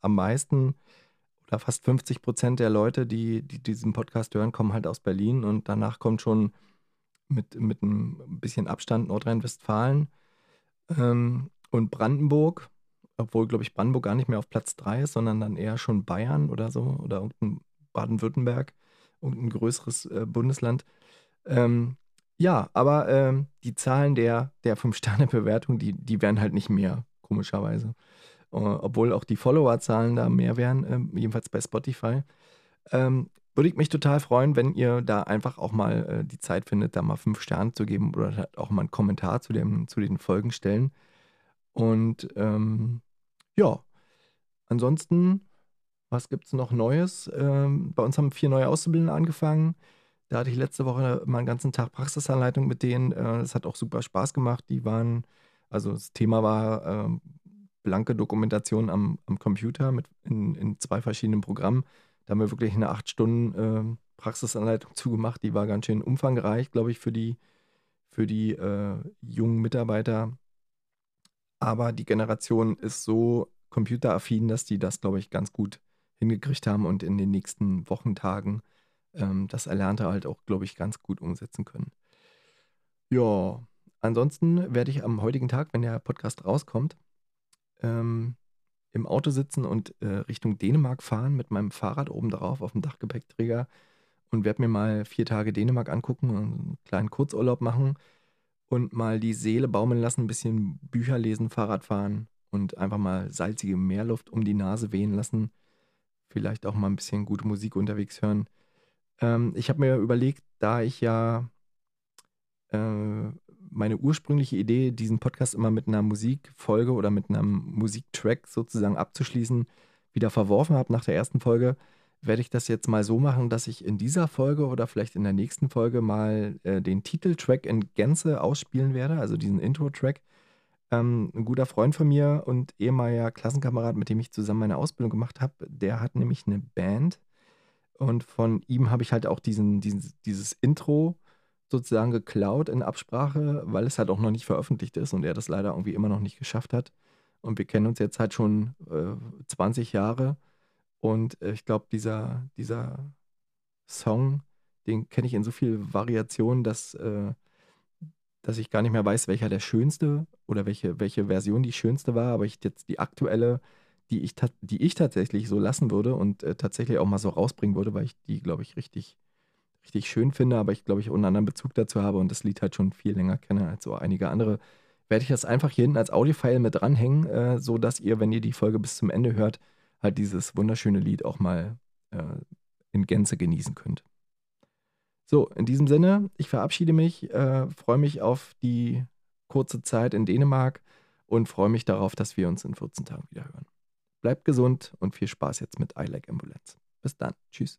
am meisten oder fast 50 Prozent der Leute, die, die diesen Podcast hören, kommen halt aus Berlin. Und danach kommt schon mit, mit ein bisschen Abstand Nordrhein-Westfalen ähm, und Brandenburg. Obwohl, glaube ich, Brandenburg gar nicht mehr auf Platz 3 ist, sondern dann eher schon Bayern oder so oder irgendein Baden-Württemberg, irgendein größeres äh, Bundesland. Ähm, ja, aber ähm, die Zahlen der, der Fünf-Sterne-Bewertung, die, die werden halt nicht mehr, komischerweise. Uh, obwohl auch die Follower-Zahlen da mehr wären, äh, jedenfalls bei Spotify. Ähm, würde ich mich total freuen, wenn ihr da einfach auch mal äh, die Zeit findet, da mal fünf Sterne zu geben oder halt auch mal einen Kommentar zu, dem, zu den Folgen stellen. Und ähm, ja, ansonsten, was gibt es noch Neues? Ähm, bei uns haben vier neue Auszubildende angefangen. Da hatte ich letzte Woche mal einen ganzen Tag Praxisanleitung mit denen. Es äh, hat auch super Spaß gemacht. Die waren, also das Thema war äh, blanke Dokumentation am, am Computer mit in, in, zwei verschiedenen Programmen. Da haben wir wirklich eine acht Stunden äh, Praxisanleitung zugemacht. Die war ganz schön umfangreich, glaube ich, für die, für die äh, jungen Mitarbeiter. Aber die Generation ist so computeraffin, dass die das, glaube ich, ganz gut hingekriegt haben und in den nächsten Wochentagen ähm, das Erlernte halt auch, glaube ich, ganz gut umsetzen können. Ja, ansonsten werde ich am heutigen Tag, wenn der Podcast rauskommt, ähm, im Auto sitzen und äh, Richtung Dänemark fahren mit meinem Fahrrad oben drauf auf dem Dachgepäckträger und werde mir mal vier Tage Dänemark angucken und einen kleinen Kurzurlaub machen und mal die Seele baumeln lassen, ein bisschen Bücher lesen, Fahrrad fahren und einfach mal salzige Meerluft um die Nase wehen lassen. Vielleicht auch mal ein bisschen gute Musik unterwegs hören. Ähm, ich habe mir überlegt, da ich ja äh, meine ursprüngliche Idee, diesen Podcast immer mit einer Musikfolge oder mit einem Musiktrack sozusagen abzuschließen, wieder verworfen habe nach der ersten Folge, werde ich das jetzt mal so machen, dass ich in dieser Folge oder vielleicht in der nächsten Folge mal äh, den Titeltrack in Gänze ausspielen werde, also diesen Intro-Track. Ähm, ein guter Freund von mir und ehemaliger Klassenkamerad, mit dem ich zusammen meine Ausbildung gemacht habe, der hat nämlich eine Band, und von ihm habe ich halt auch diesen, diesen, dieses Intro sozusagen geklaut in Absprache, weil es halt auch noch nicht veröffentlicht ist und er das leider irgendwie immer noch nicht geschafft hat. Und wir kennen uns jetzt halt schon äh, 20 Jahre. Und äh, ich glaube, dieser, dieser Song, den kenne ich in so vielen Variationen, dass, äh, dass ich gar nicht mehr weiß, welcher der schönste oder welche, welche Version die schönste war. Aber ich jetzt die aktuelle die ich, die ich tatsächlich so lassen würde und äh, tatsächlich auch mal so rausbringen würde, weil ich die, glaube ich, richtig, richtig schön finde, aber ich glaube, ich auch einen anderen Bezug dazu habe und das Lied halt schon viel länger kenne als so einige andere, werde ich das einfach hier hinten als Audiofile mit dranhängen, äh, so dass ihr, wenn ihr die Folge bis zum Ende hört, halt dieses wunderschöne Lied auch mal äh, in Gänze genießen könnt. So, in diesem Sinne, ich verabschiede mich, äh, freue mich auf die kurze Zeit in Dänemark und freue mich darauf, dass wir uns in 14 Tagen wieder hören. Bleibt gesund und viel Spaß jetzt mit I Like Ambulance. Bis dann. Tschüss.